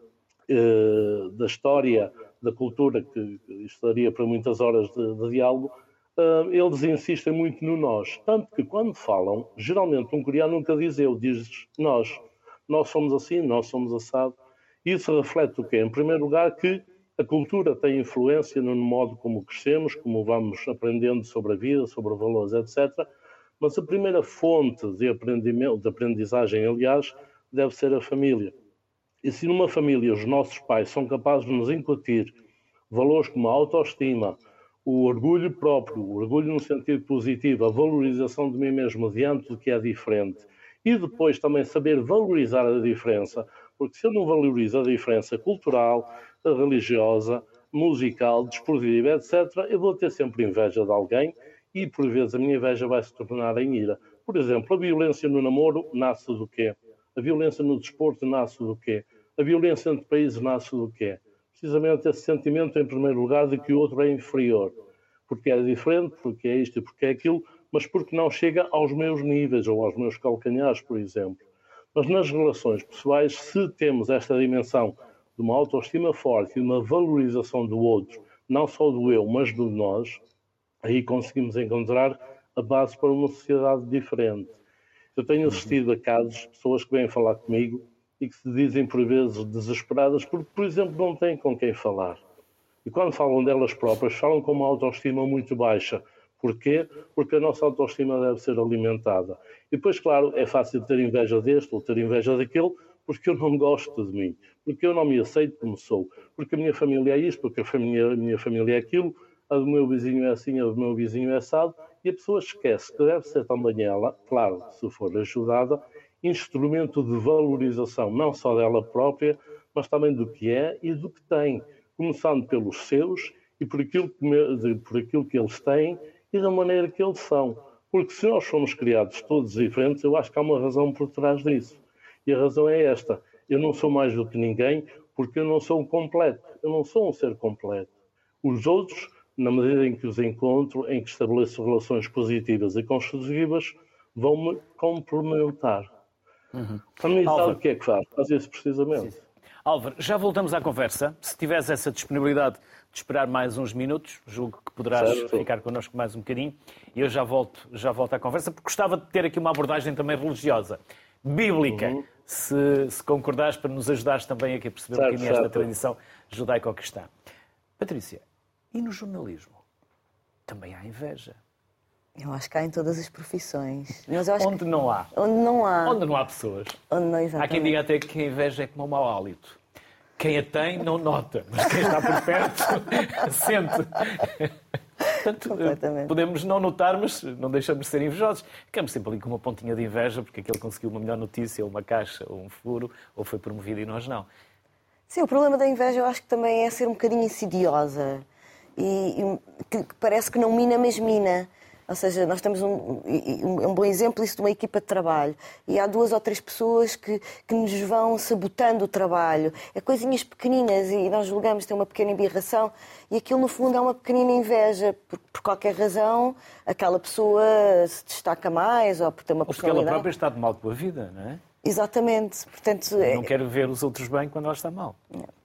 eh, da história, da cultura, que isto daria para muitas horas de, de diálogo, eh, eles insistem muito no nós. Tanto que quando falam, geralmente um coreano nunca diz eu, diz nós. Nós somos assim, nós somos assado. Isso reflete o quê? Em primeiro lugar, que a cultura tem influência no modo como crescemos, como vamos aprendendo sobre a vida, sobre valores, etc. Mas a primeira fonte de, aprendimento, de aprendizagem, aliás, deve ser a família. E se numa família os nossos pais são capazes de nos incutir valores como a autoestima, o orgulho próprio, o orgulho no sentido positivo, a valorização de mim mesmo diante do que é diferente, e depois também saber valorizar a diferença, porque se eu não valorizo a diferença cultural, religiosa, musical, desportiva, etc., eu vou ter sempre inveja de alguém e, por vezes, a minha inveja vai se tornar em ira. Por exemplo, a violência no namoro nasce do quê? A violência no desporto nasce do quê? A violência entre países nasce do quê? Precisamente esse sentimento, em primeiro lugar, de que o outro é inferior. Porque é diferente, porque é isto e porque é aquilo, mas porque não chega aos meus níveis ou aos meus calcanhares, por exemplo. Mas nas relações pessoais, se temos esta dimensão de uma autoestima forte e de uma valorização do outro, não só do eu, mas do nós, aí conseguimos encontrar a base para uma sociedade diferente. Eu tenho uhum. assistido a casos de pessoas que vêm falar comigo e que se dizem por vezes desesperadas porque, por exemplo, não têm com quem falar. E quando falam delas próprias, falam com uma autoestima muito baixa. Porquê? Porque a nossa autoestima deve ser alimentada. E depois, claro, é fácil ter inveja deste ou ter inveja daquele, porque eu não gosto de mim, porque eu não me aceito como sou, porque a minha família é isto, porque a, família, a minha família é aquilo, a do meu vizinho é assim, a do meu vizinho é assado, e a pessoa esquece que deve ser também ela, claro, se for ajudada, instrumento de valorização, não só dela própria, mas também do que é e do que tem, começando pelos seus e por aquilo que, por aquilo que eles têm e da maneira que eles são. Porque se nós somos criados todos diferentes, eu acho que há uma razão por trás disso. E a razão é esta: eu não sou mais do que ninguém porque eu não sou um completo, eu não sou um ser completo. Os outros, na medida em que os encontro, em que estabeleço relações positivas e construtivas, vão-me complementar. Uhum. A mim sabe o que é que faz? Faz isso precisamente. Sim. Álvaro, já voltamos à conversa. Se tiveres essa disponibilidade de esperar mais uns minutos, julgo que poderás certo. ficar connosco mais um bocadinho. E eu já volto, já volto à conversa, porque gostava de ter aqui uma abordagem também religiosa, bíblica. Uhum se, se concordares, para nos ajudares também aqui a perceber certo, um bocadinho esta tradição judaico-cristã. Patrícia, e no jornalismo? Também há inveja. Eu acho que há em todas as profissões. onde que... não há? Onde não há. Onde não há pessoas. Onde não, exatamente. Há quem diga até que a inveja é como um mau hálito. Quem a tem não nota, mas quem está por perto sente. Portanto, podemos não notar, mas não deixamos de ser invejosos. Ficamos sempre ali com uma pontinha de inveja porque aquele conseguiu uma melhor notícia, ou uma caixa, ou um furo, ou foi promovido e nós não. Sim, o problema da inveja eu acho que também é ser um bocadinho insidiosa e, e que, que parece que não mina, mas mina. Ou seja, nós temos um, um, bom exemplo isso de uma equipa de trabalho. E há duas ou três pessoas que, que nos vão sabotando o trabalho. É coisinhas pequeninas e nós julgamos ter uma pequena embirração e aquilo, no fundo, é uma pequenina inveja. Por, por qualquer razão, aquela pessoa se destaca mais ou por ter uma ou porque ela própria está de mal com a vida, não é? Exatamente. Portanto, não é... quer ver os outros bem quando ela está mal. Não.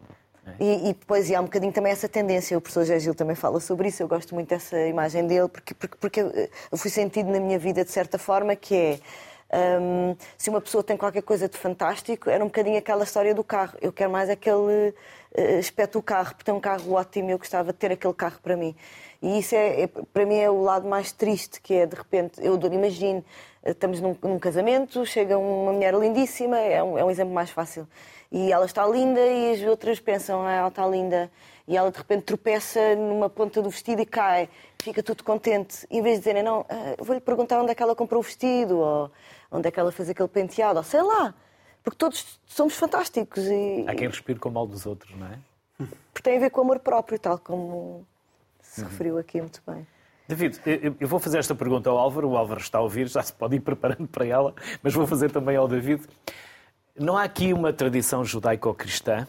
E, e, depois e há um bocadinho também essa tendência, o professor José Gil também fala sobre isso, eu gosto muito dessa imagem dele, porque, porque, porque eu fui sentido na minha vida de certa forma que é. Um, se uma pessoa tem qualquer coisa de fantástico, era um bocadinho aquela história do carro. Eu quero mais aquele uh, aspecto do carro, porque tem um carro ótimo e eu gostava de ter aquele carro para mim. E isso é, é, para mim é o lado mais triste, que é de repente, eu imagino, estamos num, num casamento, chega uma mulher lindíssima, é um, é um exemplo mais fácil e ela está linda e as outras pensam, ah, ela está linda. E ela de repente tropeça numa ponta do vestido e cai. Fica tudo contente. Em vez de dizerem, não, ah, vou-lhe perguntar onde é que ela comprou o vestido, ou onde é que ela fez aquele penteado, ou sei lá. Porque todos somos fantásticos. E... Há quem respire com o mal dos outros, não é? Porque tem a ver com o amor próprio, tal como se uhum. referiu aqui muito bem. David, eu vou fazer esta pergunta ao Álvaro. O Álvaro está a ouvir, já se pode ir preparando para ela, mas vou fazer também ao David. Não há aqui uma tradição judaico-cristã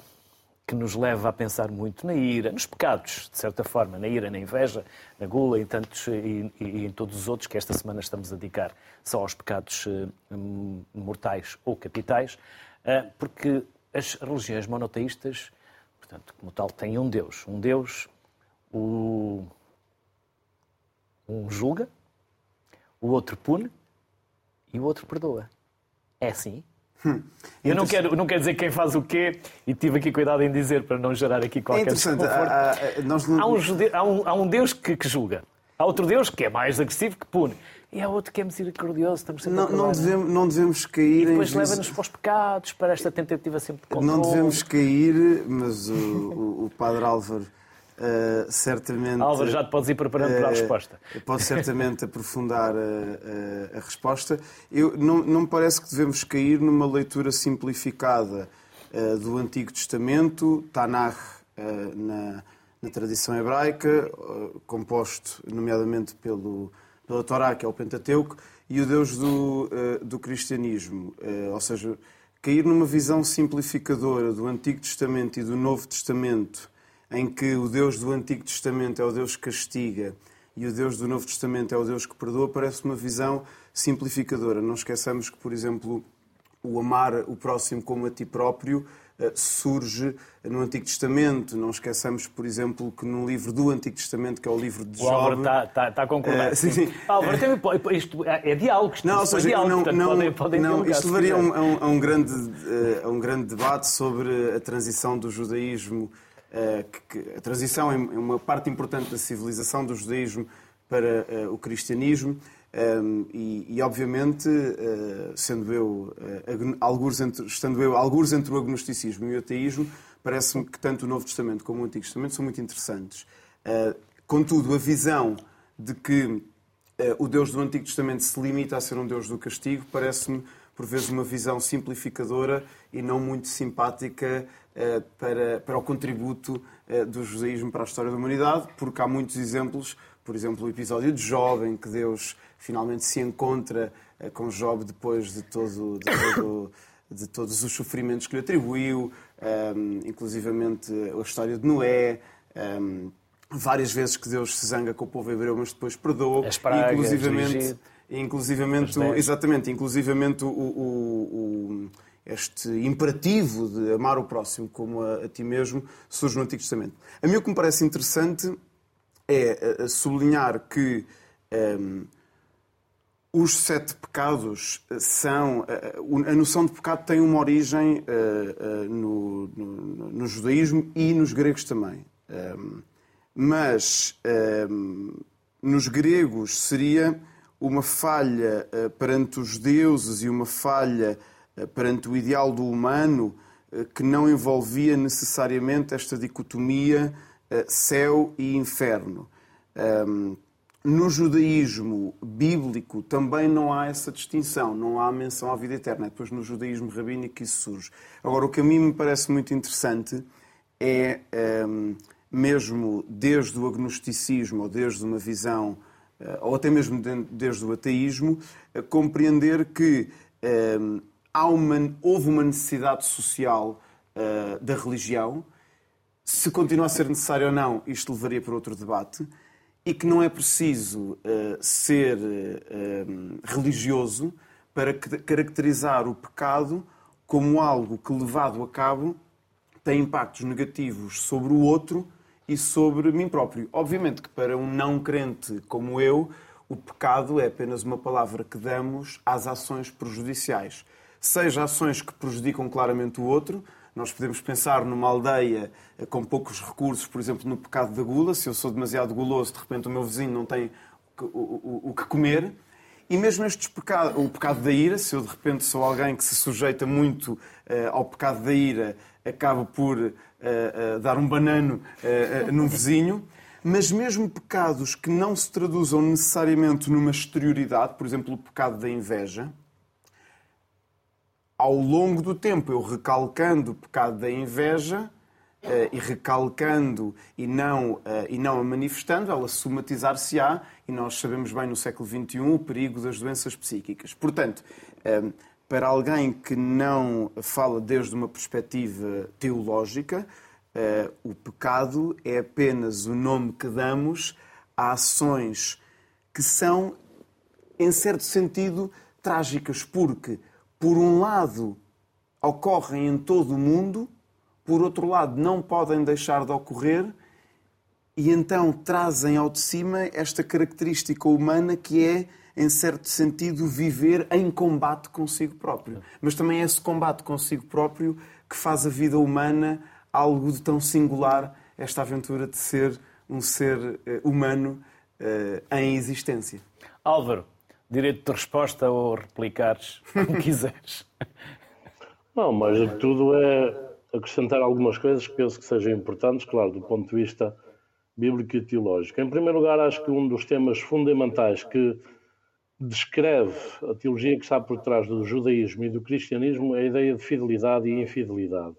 que nos leva a pensar muito na ira, nos pecados, de certa forma, na ira, na inveja, na gula e, tantos, e, e em todos os outros que esta semana estamos a dedicar só aos pecados uh, mortais ou capitais, uh, porque as religiões monoteístas, portanto, como tal, têm um Deus. Um Deus, o, um julga, o outro pune e o outro perdoa. É assim? Hum. Eu não quero, não quero dizer quem faz o quê e tive aqui cuidado em dizer para não gerar aqui qualquer é interessante. Há, há, nós... há, um jude... há, um, há um Deus que, que, julga. Há outro Deus que é mais agressivo, que pune. E há outro que é misericordioso. Estamos sempre não, não, devemos, não devemos cair e depois leva-nos para os pecados, para esta tentativa sempre de controle. Não devemos cair, mas o, o, o Padre Álvaro Uh, certamente. Álvaro, já te podes ir preparando uh, para a eh, resposta. Pode certamente aprofundar a, a, a, resposta. Eu, não, não me parece que devemos cair numa leitura simplificada uh, do Antigo Testamento, Tanakh na, na, tradição hebraica, composto nomeadamente pelo, pela Torá, que é o Pentateuco, e o Deus do, do cristianismo. ou seja, cair numa visão simplificadora do Antigo Testamento e do Novo Testamento em que o Deus do Antigo Testamento é o Deus que castiga e o Deus do Novo Testamento é o Deus que perdoa, parece uma visão simplificadora. Não esqueçamos que, por exemplo, o amar o próximo como a ti próprio eh, surge no Antigo Testamento. Não esqueçamos, por exemplo, que no livro do Antigo Testamento, que é o livro de Job... O Álvaro está, está, está a concordar. Uh, sim, sim. Álvaro, isto é diálogo. Isto, não, ou seja, diálogo, não, portanto, não, podem, podem não isto levaria a um, a, um, grande, a um grande debate sobre a transição do judaísmo eh, que a transição é uma parte importante da civilização do judaísmo para eh, o cristianismo ehm, e, e obviamente, eh, sendo eu, alguns entre, estando eu alguns entre o agnosticismo e o ateísmo, parece-me que tanto o Novo Testamento como o Antigo Testamento são muito interessantes. Contudo, a visão de que o Deus do Antigo Testamento se limita a ser um Deus do castigo parece-me, por vezes, uma visão simplificadora e não muito simpática eh, para, para o contributo eh, do judaísmo para a história da humanidade, porque há muitos exemplos, por exemplo, o episódio de Job, em que Deus finalmente se encontra eh, com Job depois de, todo, de, todo, de todos os sofrimentos que lhe atribuiu, um, inclusivamente a história de Noé. Um, várias vezes que Deus se zanga com o povo hebreu, mas depois perdoa. Pragas, inclusivamente, exatamente, inclusivamente o, o, o este imperativo de amar o próximo como a, a, ti mesmo surge no Antigo Testamento. A mim o que me parece interessante é a, a sublinhar que um, ehm, os sete pecados são. A, a, noção de pecado tem uma origem no, no, no, judaísmo e nos gregos também. Um, ehm, mas um, ehm, nos gregos seria uma falha uh, perante os deuses e uma falha eh, perante o ideal do humano eh, que não envolvia necessariamente esta dicotomia eh, céu e inferno. No judaísmo bíblico também não há essa distinção, não há menção à vida eterna. Depois no judaísmo rabínico isso surge. Agora, o que a mim me parece muito interessante é, mesmo desde o agnosticismo ou desde uma visão, ou até mesmo desde o ateísmo, compreender que um, há uma, houve uma necessidade social uh, da religião. Se continua a ser necessário ou não, isto levaria para outro debate e que não é preciso ser religioso para caracterizar o pecado como algo que, levado a cabo, tem impactos negativos sobre o outro e sobre mim próprio. Obviamente que para um não crente como eu, o pecado é apenas uma palavra que damos às ações prejudiciais. Seja ações que prejudicam claramente o outro, nós podemos pensar numa aldeia eh, com poucos recursos, por exemplo, no pecado da gula. Se eu sou demasiado guloso, de repente o meu vizinho não tem o, o, o que comer. E mesmo estes pecados, o pecado da ira, se eu de repente sou alguém que se sujeita muito uh, ao pecado da ira, acabo por uh, uh, dar um banano uh, num vizinho. Mas mesmo pecados que não se traduzam necessariamente numa exterioridade, por exemplo, o pecado da inveja, ao longo do tempo, eu recalcando o pecado da inveja e recalcando e não, e não a manifestando, ela somatizar-se-á e nós sabemos bem no século XXI o perigo das doenças psíquicas. Portanto, para alguém que não fala desde uma perspectiva teológica, o pecado é apenas o nome que damos a ações que são, em certo sentido, trágicas, porque por um lado, ocorrem em todo o mundo, por outro lado, não podem deixar de ocorrer e então trazem ao de cima esta característica humana que é, em certo sentido, viver em combate consigo próprio. Mas também é esse combate consigo próprio que faz a vida humana algo de tão singular, esta aventura de ser um ser eh, humano uh, em existência. Álvaro, direito de resposta ou replicares como quiseres. Não, mais do que tudo é acrescentar algumas coisas que penso que sejam importantes, claro, do ponto de vista bíblico e teológico. Em primeiro lugar, acho que um dos temas fundamentais que descreve a teologia que está por trás do judaísmo e do cristianismo a ideia de fidelidade e infidelidade.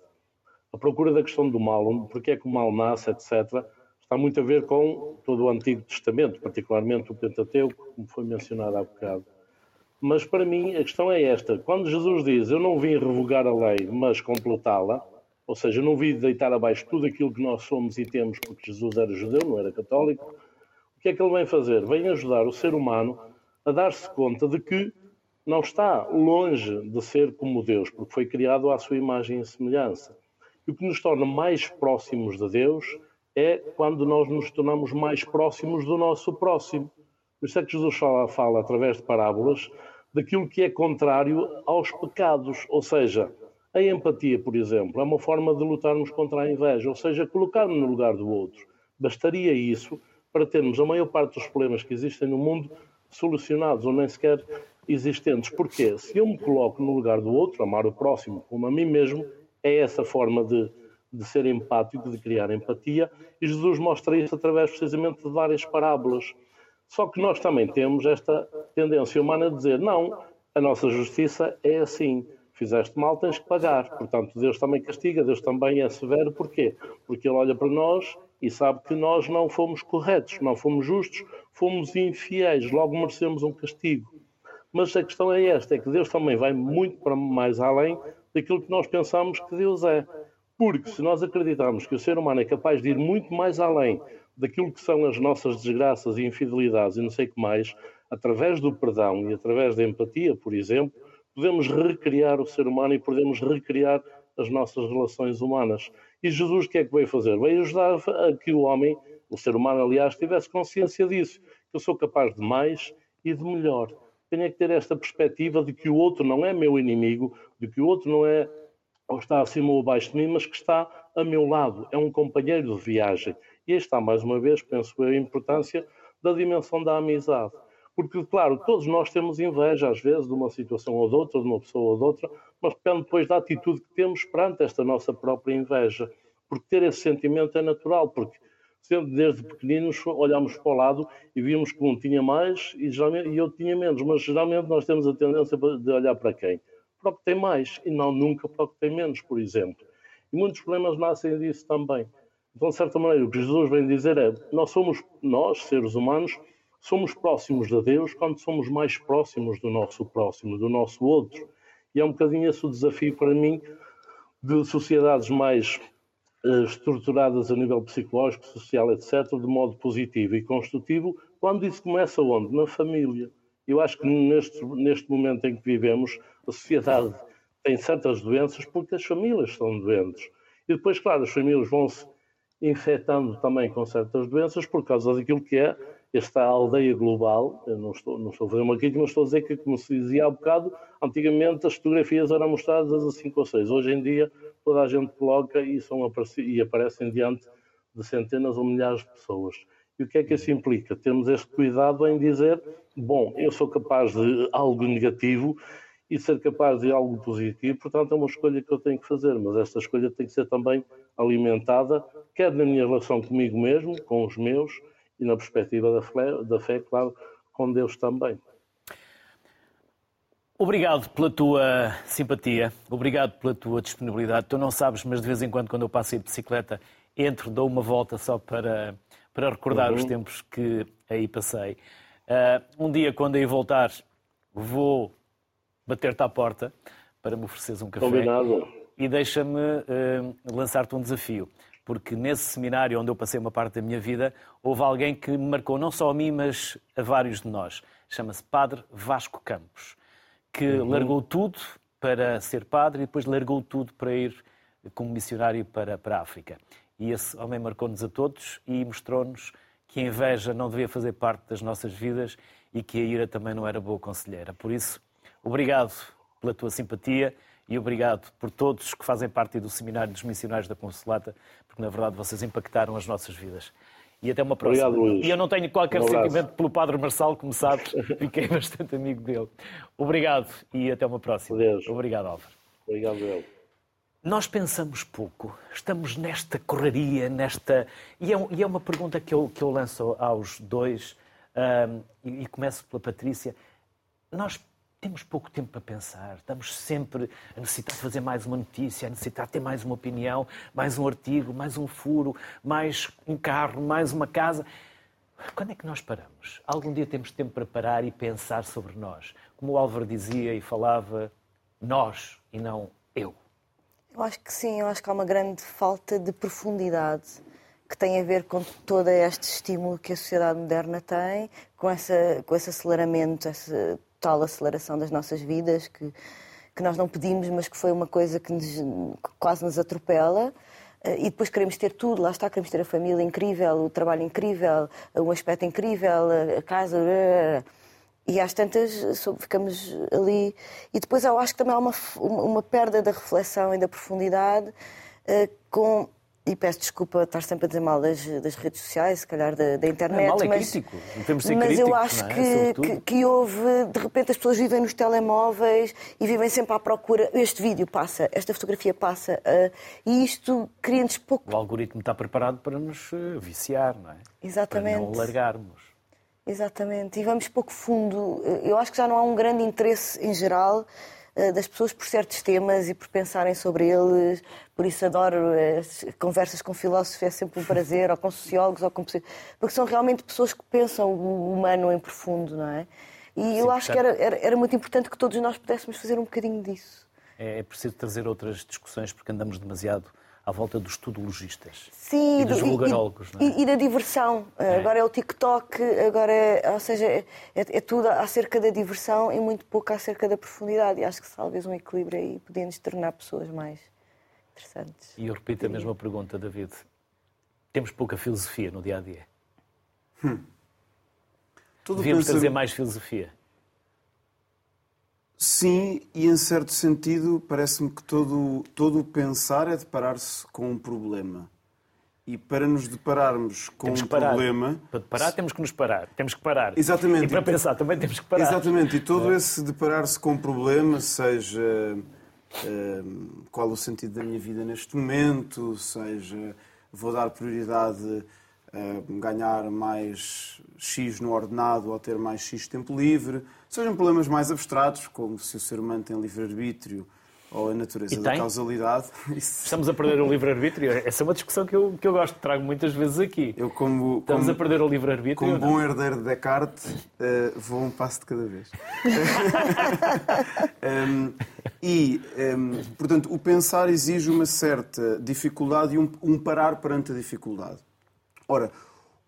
A procura da questão do mal, porque é que o mal nasce, etc., está muito a ver com todo o Antigo Testamento, particularmente o Pentateuco, como foi mencionado há bocado. Mas para mim a questão é esta: quando Jesus diz eu não vim revogar a lei, mas completá-la, ou seja, eu não vim deitar abaixo tudo aquilo que nós somos e temos, porque Jesus era judeu, não era católico, o que é que ele vem fazer? Vem ajudar o ser humano a dar-se conta de que não está longe de ser como Deus, porque foi criado à sua imagem e semelhança. E o que nos torna mais próximos de Deus é quando nós nos tornamos mais próximos do nosso próximo. Por isso é que Jesus fala, fala através de parábolas daquilo que é contrário aos pecados, ou seja, a empatia, por exemplo, é uma forma de lutarmos contra a inveja, ou seja, colocar-me no lugar do outro. Bastaria isso para termos a maior parte dos problemas que existem no mundo solucionados ou nem sequer existentes. Porque se eu me coloco no lugar do outro, amar o próximo como a mim mesmo, é essa forma de de ser empático, de criar empatia, e Jesus mostra isso através precisamente de várias parábolas. Só que nós também temos esta tendência humana de dizer: não, a nossa justiça é assim. Fizeste mal, tens que pagar. Portanto, Deus também castiga, Deus também é severo. Porquê? Porque Ele olha para nós e sabe que nós não fomos corretos, não fomos justos, fomos infiéis, logo merecemos um castigo. Mas a questão é esta: é que Deus também vai muito para mais além daquilo que nós pensamos que Deus é. Porque se nós acreditarmos que o ser humano é capaz de ir muito mais além daquilo que são as nossas desgraças e infidelidades e não sei o que mais, através do perdão e através da empatia, por exemplo, podemos recriar o ser humano e podemos recriar as nossas relações humanas. E Jesus o que é que veio fazer? Veio ajudar a que o homem, o ser humano, aliás, tivesse consciência disso, que eu sou capaz de mais e de melhor. Tenho que ter esta perspectiva de que o outro não é meu inimigo, de que o outro não é ou está acima ou abaixo de mim, mas que está a meu lado, é um companheiro de viagem. E aí está, mais uma vez, penso eu, a importância da dimensão da amizade. Porque, claro, todos nós temos inveja, às vezes, de uma situação ou de outra, de uma pessoa ou de outra, mas depende depois da atitude que temos perante esta nossa própria inveja. Porque ter esse sentimento é natural, porque sempre desde pequeninos olhámos para o lado e víamos que um tinha mais e, e outro tinha menos, mas geralmente nós temos a tendência de olhar para quem? Para o que tem mais e não nunca para o que tem menos, por exemplo. E muitos problemas nascem disso também. Então, de certa maneira, o que Jesus vem dizer é: nós somos, nós, seres humanos, somos próximos de Deus quando somos mais próximos do nosso próximo, do nosso outro. E é um bocadinho esse o desafio para mim de sociedades mais uh, estruturadas a nível psicológico, social, etc., de modo positivo e construtivo, quando isso começa onde? Na família. Eu acho que neste, neste momento em que vivemos, a sociedade tem certas doenças porque as famílias estão doentes. E depois, claro, as famílias vão se infectando também com certas doenças por causa daquilo que é esta aldeia global. Não estou, não estou a fazer uma crítica, mas estou a dizer que, como se dizia há bocado, antigamente as fotografias eram mostradas a 5 ou 6. Hoje em dia toda a gente coloca e, são, e aparecem diante de centenas ou milhares de pessoas. E o que é que isso implica? Temos este cuidado em dizer, bom, eu sou capaz de algo negativo e ser capaz de algo positivo, portanto é uma escolha que eu tenho que fazer, mas esta escolha tem que ser também alimentada, quer na minha relação comigo mesmo, com os meus, e na perspectiva da fé, da fé claro, com Deus também. Obrigado pela tua simpatia, obrigado pela tua disponibilidade. Tu não sabes, mas de vez em quando, quando eu passo de bicicleta, entro, dou uma volta só para, para recordar uhum. os tempos que aí passei. Uh, um dia, quando aí voltar, vou bater-te à porta para me ofereceres um café. Combinado. E deixa-me uh, lançar-te um desafio, porque nesse seminário onde eu passei uma parte da minha vida, houve alguém que me marcou não só a mim, mas a vários de nós. Chama-se Padre Vasco Campos, que uhum. largou tudo para ser padre e depois largou tudo para ir como missionário para, para a África. E esse homem marcou-nos a todos e mostrou-nos que a inveja não devia fazer parte das nossas vidas e que a ira também não era boa conselheira. Por isso, Obrigado pela tua simpatia e obrigado por todos que fazem parte do Seminário dos Missionários da Consolata, porque na verdade vocês impactaram as nossas vidas. E até uma próxima. Obrigado, Luís. E eu não tenho qualquer um sentimento pelo Padre Marçal, como sabes, fiquei bastante amigo dele. Obrigado e até uma próxima. Deus. Obrigado, Álvaro. Obrigado, eu. Nós pensamos pouco, estamos nesta correria, nesta. E é, e é uma pergunta que eu, que eu lanço aos dois, um, e, e começo pela Patrícia. Nós temos pouco tempo para pensar, estamos sempre a necessitar de fazer mais uma notícia, a necessitar de ter mais uma opinião, mais um artigo, mais um furo, mais um carro, mais uma casa. Quando é que nós paramos? Algum dia temos tempo para parar e pensar sobre nós. Como o Álvaro dizia e falava, nós e não eu. Eu acho que sim, eu acho que há uma grande falta de profundidade que tem a ver com todo este estímulo que a sociedade moderna tem, com, essa, com esse aceleramento, esse total aceleração das nossas vidas que, que nós não pedimos, mas que foi uma coisa que, nos, que quase nos atropela. Eh, e depois queremos ter tudo, lá está, queremos ter a família incrível, o trabalho incrível, um aspecto incrível, a casa. E às tantas ficamos ali. E depois eu acho que também há uma, uma perda da reflexão e da profundidade eh, com e peço desculpa estar sempre a dizer mal das, das redes sociais, se calhar da, da internet. É, mal é mas, crítico. Temos de ser mas críticos, eu acho é? que, que, que, houve, de repente as pessoas vivem nos telemóveis e vivem sempre à procura. Este vídeo passa, esta fotografia passa, uh, e isto cria-nos pouco. O algoritmo está preparado para nos eh, viciar, não é? Exatamente. Para não largarmos. Exatamente. E vamos pouco fundo. Eu acho que já não há um grande interesse em geral eh, das pessoas por certos temas e por pensarem sobre eles. Por isso adoro as conversas com filósofos, é sempre um prazer, ou com sociólogos, ou com porque são realmente pessoas que pensam o humano em profundo, não é? E Sim, eu acho que era, era, era, muito importante que todos nós pudéssemos fazer um bocadinho disso. É, é preciso trazer outras discussões porque andamos demasiado à volta dos tudologistas Sim, e dos vulgarólogos. E, é? e, da diversão. É. Agora é o TikTok, agora é, ou seja, é, é, tudo acerca da diversão e muito pouco acerca da profundidade. E acho que talvez um equilíbrio aí podia nos tornar pessoas mais interessantes. E eu repito a mesma pergunta, David. Temos pouca filosofia no dia a dia. Hum. Devíamos trazer mais filosofia. Sim, e em certo sentido parece-me que todo, todo o pensar é deparar-se com um problema. E para nos depararmos com um problema. Para parar temos que nos parar, temos que parar. Exatamente. E para pensar também temos que parar. Exatamente, e todo é. esse deparar-se com um problema, seja uh, qual o sentido da minha vida neste momento, seja vou dar prioridade ganhar mais X no ordenado ou ter mais X tempo livre, sejam problemas mais abstratos, como se o ser humano tem livre-arbítrio ou a natureza da causalidade. Estamos a perder o livre-arbítrio? Essa é uma discussão que eu, que eu gosto, trago muitas vezes aqui. Eu, como, Estamos como, a perder o livre-arbítrio? Como bom herdeiro de Descartes, uh, vou um passo de cada vez. um, e, um, portanto, o pensar exige uma certa dificuldade e um, um parar perante a dificuldade. Ora,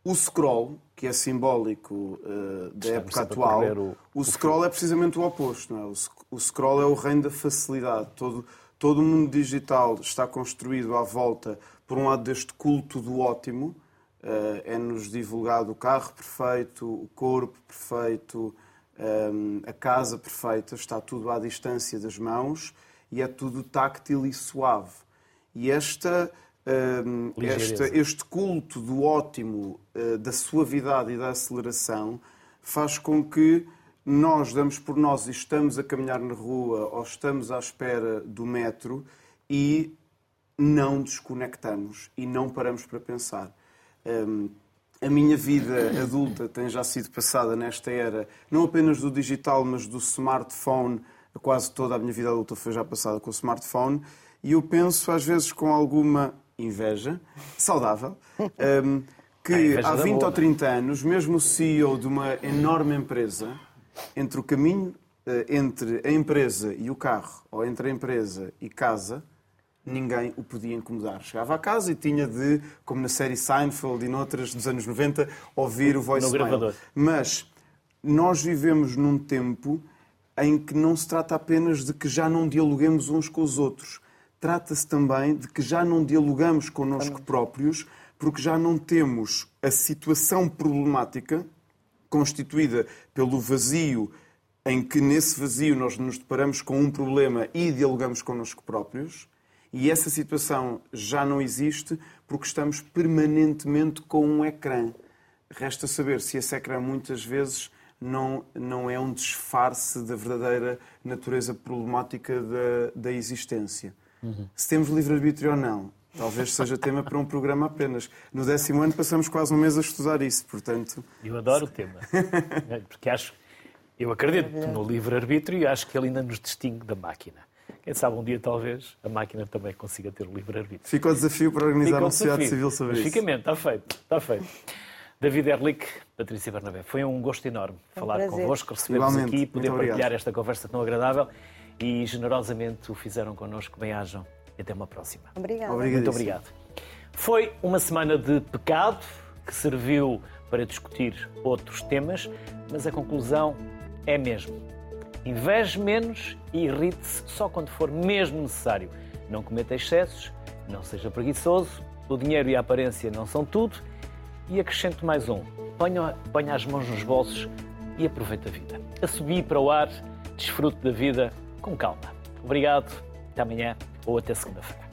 o scroll, que é simbólico uh, da Estamos época atual, o, o scroll o é precisamente o oposto. Não é? o, o scroll é o reino da facilidade. Todo, todo o mundo digital está construído à volta, por um lado, deste culto do ótimo. Uh, é-nos divulgado o carro perfeito, o corpo perfeito, um, eh, a casa perfeita, está tudo à distância das mãos e é tudo táctil e suave. E esta este, este, culto do ótimo, uh, da suavidade e da aceleração faz com que nós damos por nós e estamos a caminhar na rua ou estamos à espera do metro e não desconectamos e não paramos para pensar. Um, a minha vida adulta tem já sido passada nesta era, não apenas do digital, mas do smartphone. Quase toda a minha vida adulta foi já passada com o smartphone. E eu penso, às vezes, com alguma inveja saudável, um, que há 20 ou 30 anos, mesmo o CEO de uma enorme empresa, entre o caminho eh, entre a empresa e o carro, ou entre a empresa e casa, ninguém o podia incomodar. Chegava a casa e tinha de, como na série Seinfeld e noutras dos anos 90, ouvir o voicemail. Mas nós vivemos num tempo em que não se trata apenas de que já não dialoguemos uns com os outros, trata-se também de que já não dialogamos connosco próprios, porque já não temos a situação problemática constituída pelo vazio, em que nesse vazio nós nos deparamos com um problema e dialogamos connosco próprios, e essa situação já não existe porque estamos permanentemente com um ecrã. Resta saber se esse ecrã muitas vezes não, não é um disfarce da verdadeira natureza problemática da, da existência. Uhum. Se temos livre-arbítrio ou não, talvez seja tema para um programa apenas. No décimo ano passamos quase um mês a estudar isso, portanto... Eu adoro o tema, porque acho... Eu acredito no livre-arbítrio e acho que ele ainda nos distingue da máquina. Quem sabe um dia, talvez, a máquina também consiga ter o livre-arbítrio. Fica o desafio para organizar uma sociedade civil sobre isso. Fica está feito, está feito. David Erlich, Patrícia Bernabé, foi um gosto enorme é um falar prazer. convosco, receber-vos aqui, poder partilhar esta conversa tão agradável e generosamente o fizeram connosco. Bem-ajam e até uma próxima. Obrigada. Muito obrigado. Foi uma semana de pecado que serviu para discutir outros temas, mas a conclusão é mesmo. Inveje menos e irrite-se só quando for mesmo necessário. Não cometa excessos, não seja preguiçoso, o dinheiro e a aparência não são tudo. E acrescento mais um: ponha, ponha as mãos nos bolsos e aproveite a vida. A subir para o ar, desfrute da vida com calma. Obrigado, até amanhã ou até segunda-feira.